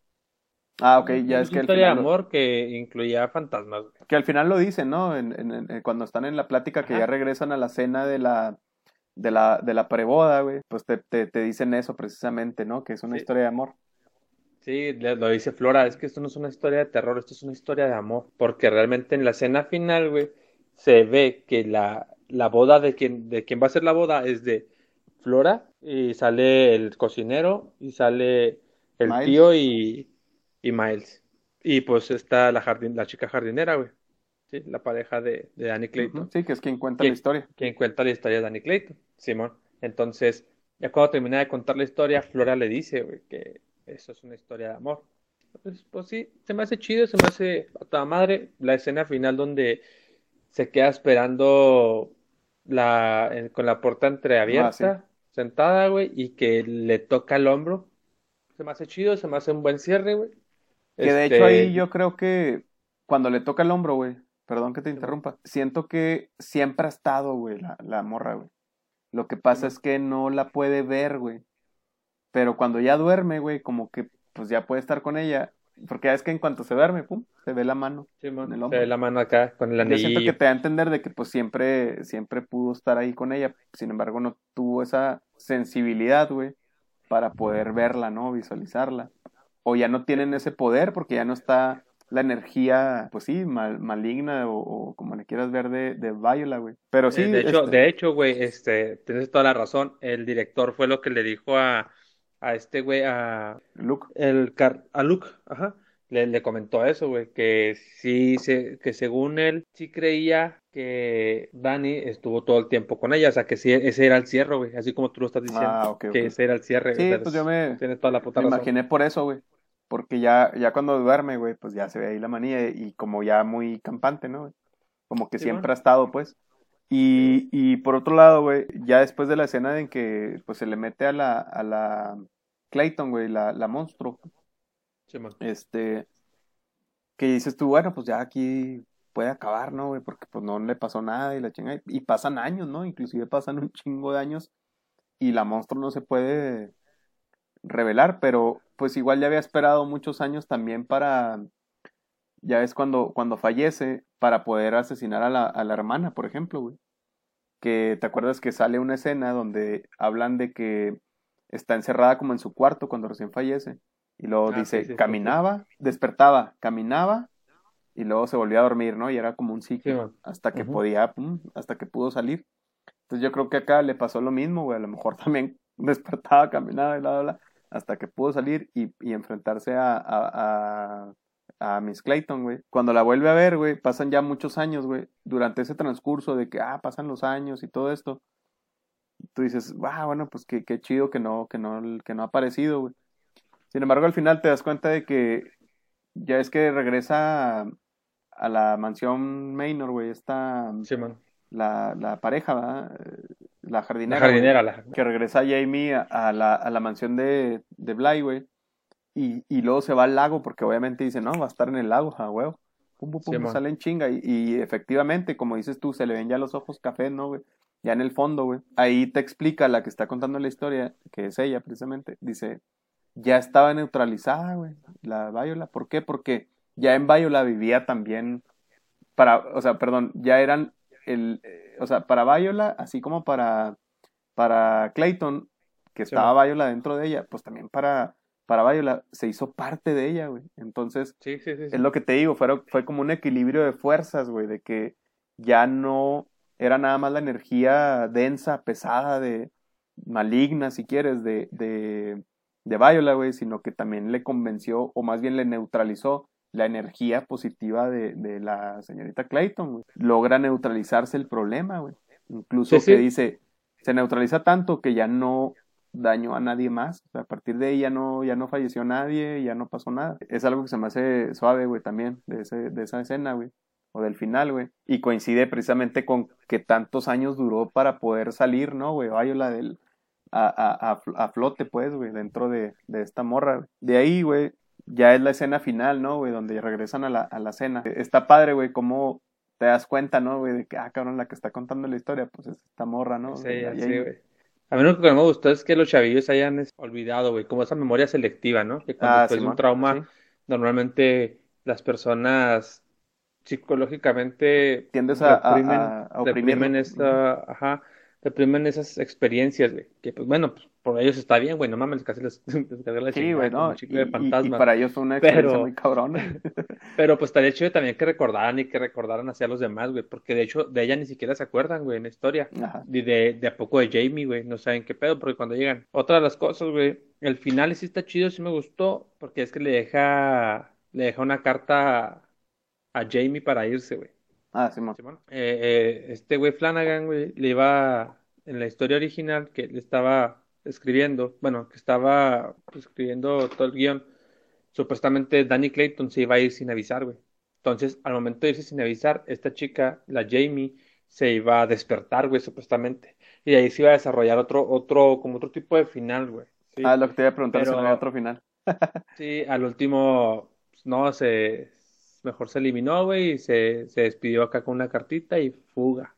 Ah, ok, ya es, que. Una historia de amor que incluía fantasmas. Güey. Que al final lo dicen, ¿no? En, en, cuando están en la plática que ya regresan a la cena de la, de la, de la preboda, güey, pues te, te, te, dicen eso precisamente, ¿no? Que es una historia de amor. Sí, lo dice Flora, es que esto no es una historia de terror, esto es una historia de amor, porque realmente en la escena final, güey, se ve que la, la boda de quien, de quien va a ser la boda es de Flora, y sale el cocinero, y sale el tío y, y Miles. Y pues está la, jardin, la chica jardinera, güey. Sí, la pareja de, de Danny Clayton. Sí, que es quien cuenta la historia. Quien cuenta la historia de Danny Clayton, Simón. Entonces, ya cuando termina de contar la historia, Flora le dice, güey, que eso es una historia de amor. Pues, pues sí, se me hace chido, se me hace a toda madre la escena final donde se queda esperando la, con la puerta entreabierta, ah, sentada, güey, y que le toca el hombro. Se me hace chido, se me hace un buen cierre, güey. Que de hecho ahí este yo creo que cuando le toca el hombro, güey, perdón que te interrumpa, siento que siempre ha estado, güey, la, la morra, güey. Lo que pasa es que no la puede ver, güey. Pero cuando ya duerme, güey, como que pues ya puede estar con ella. Porque es que en cuanto se duerme, pum, se ve la mano. Sí, en el se ve la mano acá con el anillo. Yo siento que te da a entender de que pues siempre, siempre pudo estar ahí con ella. Sin embargo, no tuvo esa sensibilidad, güey, para poder verla, ¿no? Visualizarla. O ya no tienen ese poder porque ya no está la energía, pues sí, maligna o, como le quieras ver de, de Viola, güey. Pero sí. De hecho, este de hecho, güey, este, tienes toda la razón. El director fue lo que le dijo a, a este güey, a Luke. El a Luke, ajá. Le, le comentó eso, güey, que sí, se, que según él sí creía que Dani estuvo todo el tiempo con ella, o sea, que sí, ese era el cierre, güey, así como tú lo estás diciendo, ah, que ese era el cierre. Sí, pues yo me, toda la me imaginé por eso, güey, porque ya, ya cuando duerme, güey, pues ya se ve ahí la manía y como ya muy campante, ¿no? Como que siempre ha estado, pues. Y, y por otro lado, güey, ya después de la escena en que pues se le mete a la, a la Clayton, güey, la, la monstruo. este, que dices tú, bueno, pues ya aquí puede acabar, ¿no, güey? Porque pues no le pasó nada y la chinga. Y pasan años, ¿no? Inclusive pasan un chingo de años y la monstruo no se puede revelar, pero pues igual ya había esperado muchos años también para, ya es cuando, cuando fallece, para poder asesinar a la, a la hermana, por ejemplo, güey. Que te acuerdas que sale una escena donde hablan de que está encerrada como en su cuarto cuando recién fallece. Y luego ah, dice, caminaba, despertaba, caminaba y luego se volvía a dormir, ¿no? Y era como un ciclo hasta que podía, hasta que pudo salir. Entonces yo creo que acá le pasó lo mismo, güey. A lo mejor también despertaba, caminaba y bla, bla, bla, hasta que pudo salir y, y enfrentarse a, a, a, Miss Clayton, güey. Cuando la vuelve a ver, güey, pasan ya muchos años, güey. Durante ese transcurso de que, ah, pasan los años y todo esto tú dices, wow, bueno, pues qué, qué chido que no, que no, que no ha aparecido, güey. Sin embargo, al final te das cuenta de que ya es que regresa a, la mansión Maynor, güey, sí, man. La, la pareja, ¿verdad? la jardinera. La jardinera, la Que regresa Jamie a, la, a la mansión de, de Bly, güey. Y, y luego se va al lago, porque obviamente dice, no, va a estar en el lago, a huevo. Pum, pum, pum, sale en chinga. Y, y, efectivamente, como dices tú, se le ven ya los ojos café, ¿no, güey? Ya en el fondo, güey. Ahí te explica la que está contando la historia, que es ella precisamente. Dice, ya estaba neutralizada, güey, la Viola. ¿Por qué? Porque ya en Viola vivía también, para, o sea, perdón, ya eran el, eh, o sea, para Viola, así como para, para Clayton, que estaba Viola dentro de ella, pues también para, para Viola se hizo parte de ella, güey. Entonces, es lo que te digo, fue, fue como un equilibrio de fuerzas, güey, de que ya no era nada más la energía densa, pesada, de maligna, si quieres, de, de, de Viola, güey, sino que también le convenció, o más bien le neutralizó la energía positiva de, de la señorita Clayton, güey. Logra neutralizarse el problema, güey. Incluso que dice, se neutraliza tanto que ya no dañó a nadie más. O sea, a partir de ahí ya no, ya no falleció nadie, ya no pasó nada. Es algo que se me hace suave, güey, también, de, ese, de esa escena, güey. O del final, güey. Y coincide precisamente con que tantos años duró para poder salir, ¿no, güey? Viola del, a, a, a, flote, pues, güey, dentro de, de esta morra. De ahí, güey, ya es la escena final, ¿no, güey? Donde regresan a la, a la cena. Está padre, güey, cómo te das cuenta, ¿no, güey? De que, ah, cabrón, la que está contando la historia, pues es esta morra, ¿no? Sí, sí, güey. A mí lo que me gustó es que los chavillos hayan olvidado, güey, como esa memoria selectiva, ¿no? Que cuando ah, un trauma, normalmente las personas psicológicamente tiendes a, reprimen, a, reprimen esta, ajá, reprimen esas experiencias, güey. Que pues bueno, pues por ellos está bien, güey, no mames, casi les, descargué la Sí, güey, no. Y, de fantasma. Y, para ellos fue una experiencia pero, muy cabrona. pero pues estaría chido también que recordaran y que recordaran hacia los demás, güey, porque de hecho de ella ni siquiera se acuerdan, güey, en la historia. Ajá. De, de, de a poco de Jamie, güey, no saben qué pedo, porque cuando llegan. Otra de las cosas, güey, el final sí está chido, sí me gustó, porque es que le deja, le deja una carta a Jamie para irse, güey. Ah, Simón. Eh, eh, este güey Flanagan, güey, le iba en la historia original que le estaba escribiendo, bueno, que estaba pues, escribiendo todo el guion, supuestamente Danny Clayton se iba a ir sin avisar, güey. Entonces, al momento de irse sin avisar, esta chica, la Jamie, se iba a despertar, güey, supuestamente. Y ahí se iba a desarrollar otro, otro, como otro tipo de final, güey. Ah, lo que te iba a preguntar si no otro final. sí, al último, pues, no, se, mejor se eliminó, güey, y se, se despidió acá con una cartita y fuga.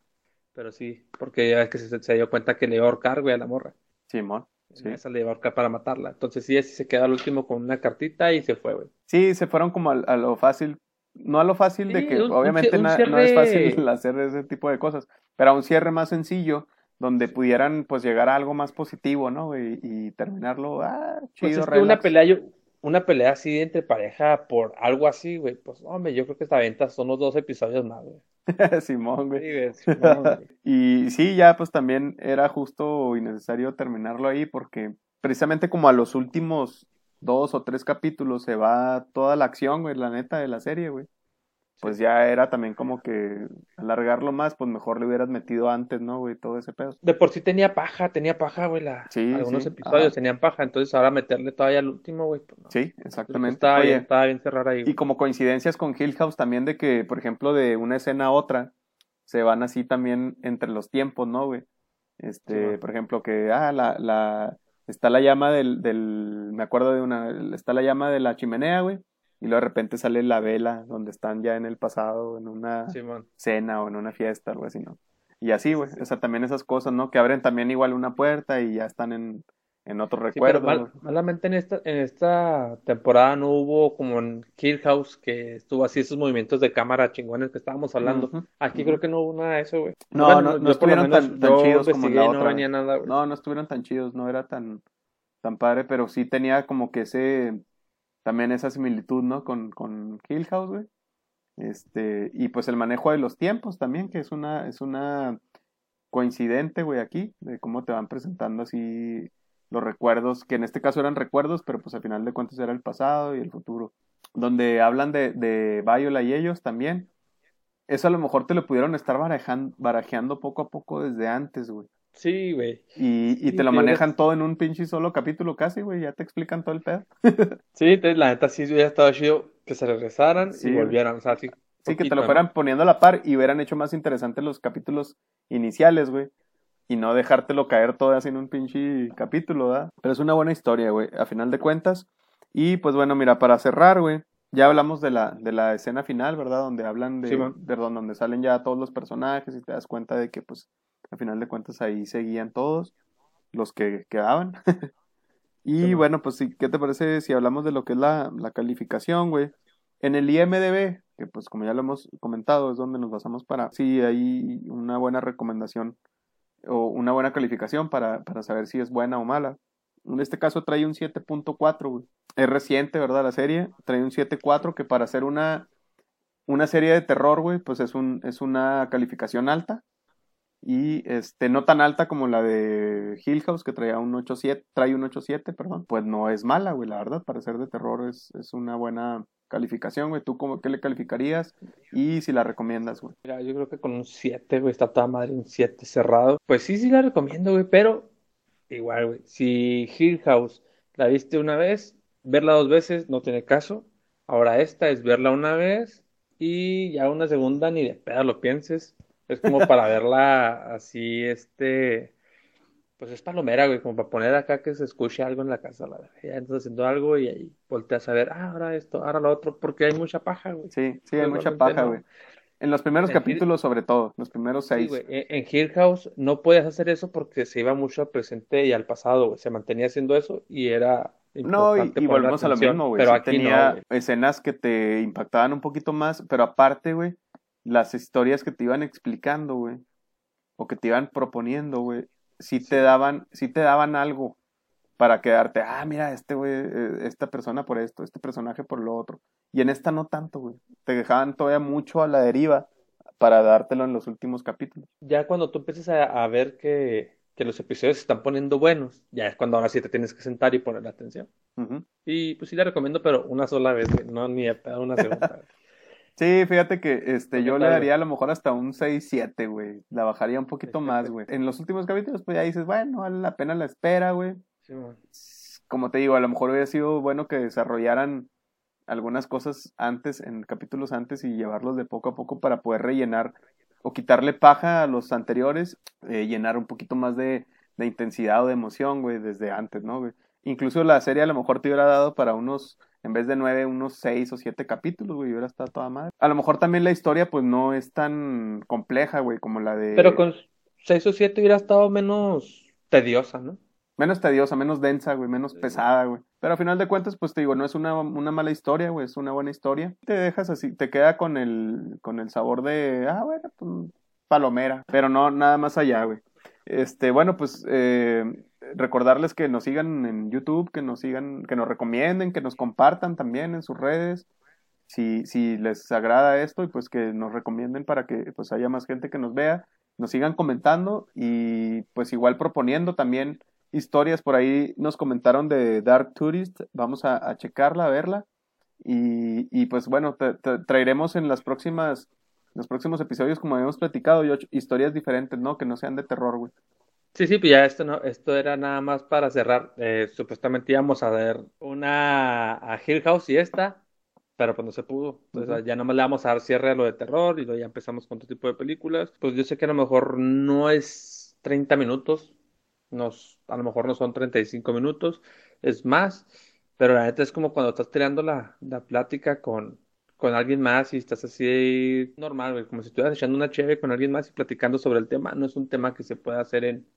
Pero sí, porque ya es que se, dio cuenta que le iba a ahorcar, güey, a la morra. Simón. Sí. Esa le iba a ahorcar para matarla. Entonces sí, así se quedó al último con una cartita y se fue, güey. Sí, se fueron como a, lo fácil. No a lo fácil de que obviamente no es fácil hacer ese tipo de cosas, pero a un cierre más sencillo donde pudieran pues llegar a algo más positivo, ¿no? Y, y terminarlo, ah, pues chido, pues una pelea, yo, una pelea así entre pareja por algo así, güey, pues hombre, yo creo que esta venta son los dos episodios más, güey. Simón, güey. y sí, ya pues también era justo y necesario terminarlo ahí porque precisamente como a los últimos dos o tres capítulos se va toda la acción, güey, la neta de la serie, güey pues ya era también como que alargarlo más, pues mejor le hubieras metido antes, ¿no, güey? Todo ese pedo. De por sí tenía paja, tenía paja, güey. La... Sí, Algunos episodios tenían paja, entonces ahora meterle todavía al último, güey. Pues sí, exactamente. Estaba, bien, estaba bien cerrar ahí. Y como coincidencias con Hill House también de que, por ejemplo, de una escena a otra, se van así también entre los tiempos, ¿no, güey? Este, por ejemplo, que, ah, la, la, está la llama del, del, me acuerdo de una, está la llama de la chimenea, güey y luego de repente sale la vela donde están ya en el pasado, en una cena o en una fiesta, algo así, ¿no? Y así, güey, o sea, también esas cosas, ¿no? Que abren también igual una puerta y ya están en, en otro recuerdo. malamente en esta, en esta temporada no hubo como en Kill House que estuvo así esos movimientos de cámara chingones que estábamos hablando. Aquí creo que no hubo nada de eso, güey. No, no, no, estuvieron tan, chidos como la otra. No, nada, no, no estuvieron tan chidos, no era tan, tan padre, pero sí tenía como que ese también esa similitud, ¿no? Con, con Hill House, güey. Este, y pues el manejo de los tiempos también, que es una, es una coincidente, güey, aquí, de cómo te van presentando así los recuerdos, que en este caso eran recuerdos, pero pues al final de cuentas era el pasado y el futuro. Donde hablan de, de Viola y ellos también. Eso a lo mejor te lo pudieron estar barajeando poco a poco desde antes, güey. Sí, güey. Y, y te lo manejan todo en un pinche solo capítulo casi, güey. Ya te explican todo el pedo. sí, la neta sí hubiera estado chido que se regresaran y volvieran. O sea, sí, sí que te lo fueran poniendo a la par y hubieran hecho más interesantes los capítulos iniciales, güey. y no dejártelo caer todo así en un pinche capítulo, ¿verdad? Pero es una buena historia, güey, a final de cuentas. Y pues bueno, mira, para cerrar, güey, ya hablamos de la, de la escena final, ¿verdad? Donde hablan de, de donde salen ya todos los personajes y te das cuenta de que pues a final de cuentas ahí seguían todos los que quedaban. y bueno, pues sí, ¿qué te parece si hablamos de lo que es la, la calificación, güey? En el IMDB, que pues como ya lo hemos comentado, es donde nos basamos para, sí, hay una buena recomendación o una buena calificación para, para saber si es buena o mala. En este caso trae un 7.4, güey. Es reciente, ¿verdad? La serie. Trae un 7.4 que para hacer una, una serie de terror, güey, pues es, un, es una calificación alta. Y este, no tan alta como la de Hill House, que traía un 8.7, trae un 8.7, perdón. Pues no es mala, güey, la verdad. Para ser de terror es, es una buena calificación, güey. ¿Tú cómo, qué le calificarías? Y si la recomiendas, güey. Mira, yo creo que con un 7, güey, está toda madre, un 7 cerrado. Pues sí, sí la recomiendo, güey, pero igual, güey. Si Hill House la viste una vez, verla dos veces no tiene caso. Ahora esta es verla una vez y ya una segunda ni de pedo lo pienses. Es como para verla así, este, pues es palomera, güey, como para poner acá que se escuche algo en la casa, la verdad. Ya estás haciendo algo y ahí volteas a ver, ah, ahora esto, ahora lo otro, porque hay mucha paja, güey. Sí, sí, hay mucha paja, güey. En los primeros capítulos, sobre todo, los primeros seis. Sí, güey. En Hill House no podías hacer eso porque se iba mucho al presente y al pasado, güey. Se mantenía haciendo eso y era. No, y, volvemos a lo mismo, güey. Pero aquí tenía escenas que te impactaban un poquito más, pero aparte, güey, las historias que te iban explicando, güey, o que te iban proponiendo, güey, sí, te daban, sí te daban algo para quedarte, ah, mira, este güey, eh, esta persona por esto, este personaje por lo otro. Y en esta no tanto, güey. Te dejaban todavía mucho a la deriva para dártelo en los últimos capítulos. Ya cuando tú empieces a, ver que, que, los episodios se están poniendo buenos, ya es cuando ahora sí te tienes que sentar y poner atención. Y pues sí la recomiendo, pero una sola vez, güey, no ni una segunda. Sí, fíjate que este, yo le daría a lo mejor hasta un 6-7, güey. La bajaría un poquito más, güey. En los últimos capítulos, pues ya dices, bueno, vale la pena la espera, güey. Sí, Como te digo, a lo mejor hubiera sido bueno que desarrollaran algunas cosas antes, en capítulos antes, y llevarlos de poco a poco para poder rellenar o quitarle paja a los anteriores, eh, llenar un poquito más de, de intensidad o de emoción, güey, desde antes, ¿no, güey? Incluso la serie a lo mejor te hubiera dado para unos en vez de nueve, unos seis o siete capítulos, güey, hubiera estado toda madre. A lo mejor también la historia, pues, no es tan compleja, güey, como la de... Pero con seis o siete hubiera estado menos tediosa, ¿no? Menos tediosa, menos densa, güey, menos pesada, güey. Pero a final de cuentas, pues te digo, no es una, una mala historia, güey, es una buena historia. Te dejas así, te queda con el, con el sabor de, ah, bueno, pues, palomera. Pero no, nada más allá, güey. Este, bueno, pues eh, recordarles que nos sigan en YouTube, que nos sigan, que nos recomienden, que nos compartan también en sus redes. Si, si les agrada esto y pues que nos recomienden para que pues haya más gente que nos vea, nos sigan comentando y pues igual proponiendo también historias por ahí nos comentaron de Dark Tourist, vamos a, checarla, a verla y, y pues bueno, traeremos en las próximas los próximos episodios como habíamos platicado, yo, historias diferentes, ¿no? Que no sean de terror, güey. Sí, sí, pues ya esto no, esto era nada más para cerrar. Eh, supuestamente íbamos a ver una a Hill House y esta, pero pues no se pudo. Entonces ya nomás le vamos a dar cierre a lo de terror y luego ya empezamos con otro tipo de películas. Pues yo sé que a lo mejor no es 30 minutos, nos, a lo mejor no son 35 minutos, es más, pero la neta es como cuando estás tirando la, la plática con, con alguien más y estás así normal, güey, como si estuvieras echando una chévere con alguien más y platicando sobre el tema. No es un tema que se pueda hacer en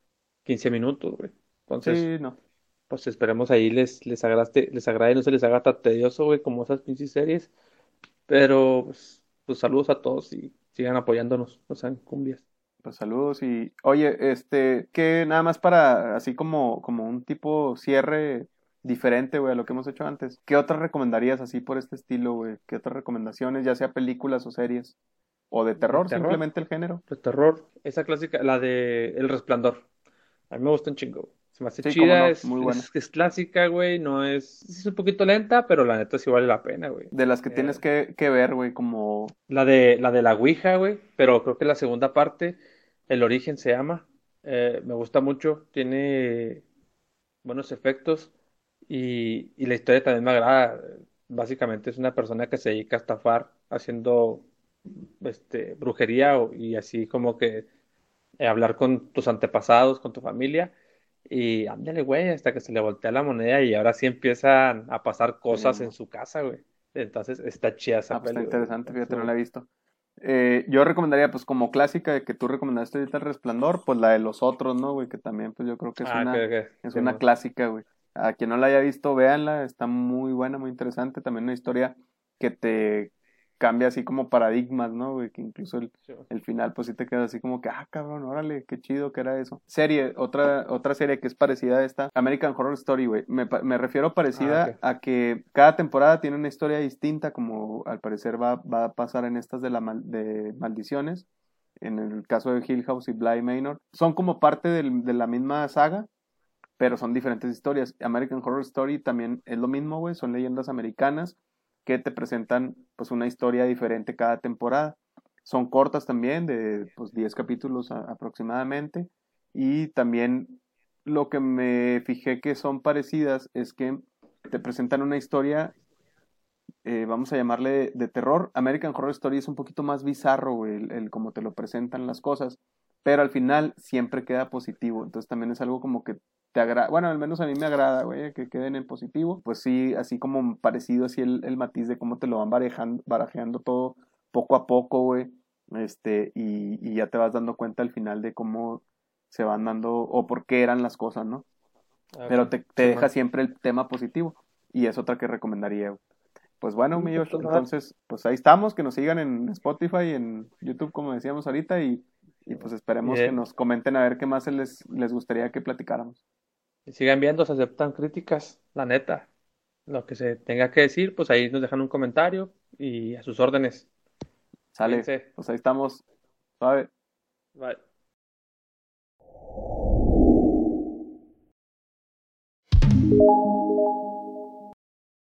15 minutos, güey. Entonces, no. pues esperemos ahí les, les, agrade, les agrade, no se les haga tan tedioso, güey, como esas pinches series. Pero, pues, pues, saludos a todos y sigan apoyándonos, no sean cumbias. Pues saludos y, oye, este, que nada más para, así como, como un tipo cierre diferente, güey, a lo que hemos hecho antes. ¿Qué otras recomendarías así por este estilo, güey? ¿Qué otras recomendaciones, ya sea películas o series? ¿O de terror, simplemente el género? De terror, esa clásica, la de El Resplandor. A mí me gusta un chingo. Se me hace chida, es, muy buena. Es, clásica, güey, no es... Es un poquito lenta, pero la neta sí vale la pena, güey. De las que eh, tienes que, que ver, güey, como... La de, la de la Ouija, güey, pero creo que la segunda parte, El Origen se llama. Eh, me gusta mucho, tiene buenos efectos y, y la historia también me agrada. Básicamente es una persona que se dedica a estafar haciendo este, brujería y así como que eh, hablar con tus antepasados, con tu familia, y ándale, güey, hasta que se le voltea la moneda y ahora sí empiezan a pasar cosas en su casa, güey. Entonces está chida esa ah, pues Está interesante, fíjate, no la he visto. Eh, yo recomendaría, pues como clásica de que tú recomendaste ahorita El Resplandor, pues la de los otros, ¿no, güey? Que también, pues yo creo que es ah, una, Es una clásica, güey. A quien no la haya visto, véanla, está muy buena, muy interesante. También una historia que te cambia así como paradigmas, ¿no, güey? Que incluso el, el, final, pues sí te queda así como que, ah, cabrón, órale, qué chido que era eso. Serie, otra, otra serie que es parecida a esta, American Horror Story, güey. Me, me, refiero parecida ah, a que cada temporada tiene una historia distinta, como al parecer va, va a pasar en estas de, la de maldiciones. En el caso de Hill House y Bly Manor. Son como parte del, de la misma saga, pero son diferentes historias. American Horror Story también es lo mismo, güey, son leyendas americanas que te presentan pues una historia diferente cada temporada. Son cortas también, de pues 10 capítulos aproximadamente. Y también lo que me fijé que son parecidas es que te presentan una historia, eh, vamos a llamarle de terror. American Horror Story es un poquito más bizarro, el, el cómo te lo presentan las cosas, pero al final siempre queda positivo. Entonces también es algo como que te agrada, bueno, al menos a mí me agrada, güey, que queden en positivo. Pues sí, así como parecido así el, el matiz de cómo te lo van barajando, barajeando todo poco a poco, güey. Este, y, y ya te vas dando cuenta al final de cómo se van dando o por qué eran las cosas, ¿no? Pero te, te deja siempre el tema positivo y es otra que recomendaría. Pues bueno, mi entonces, pues ahí estamos, que nos sigan en Spotify, en YouTube, como decíamos ahorita, y, y pues esperemos que nos comenten a ver qué más les, les gustaría que platicáramos. Sigan viendo, se aceptan críticas, la neta. Lo que se tenga que decir, pues ahí nos dejan un comentario y a sus órdenes. Sale. Pues ahí estamos. Suave. Bye. Bye.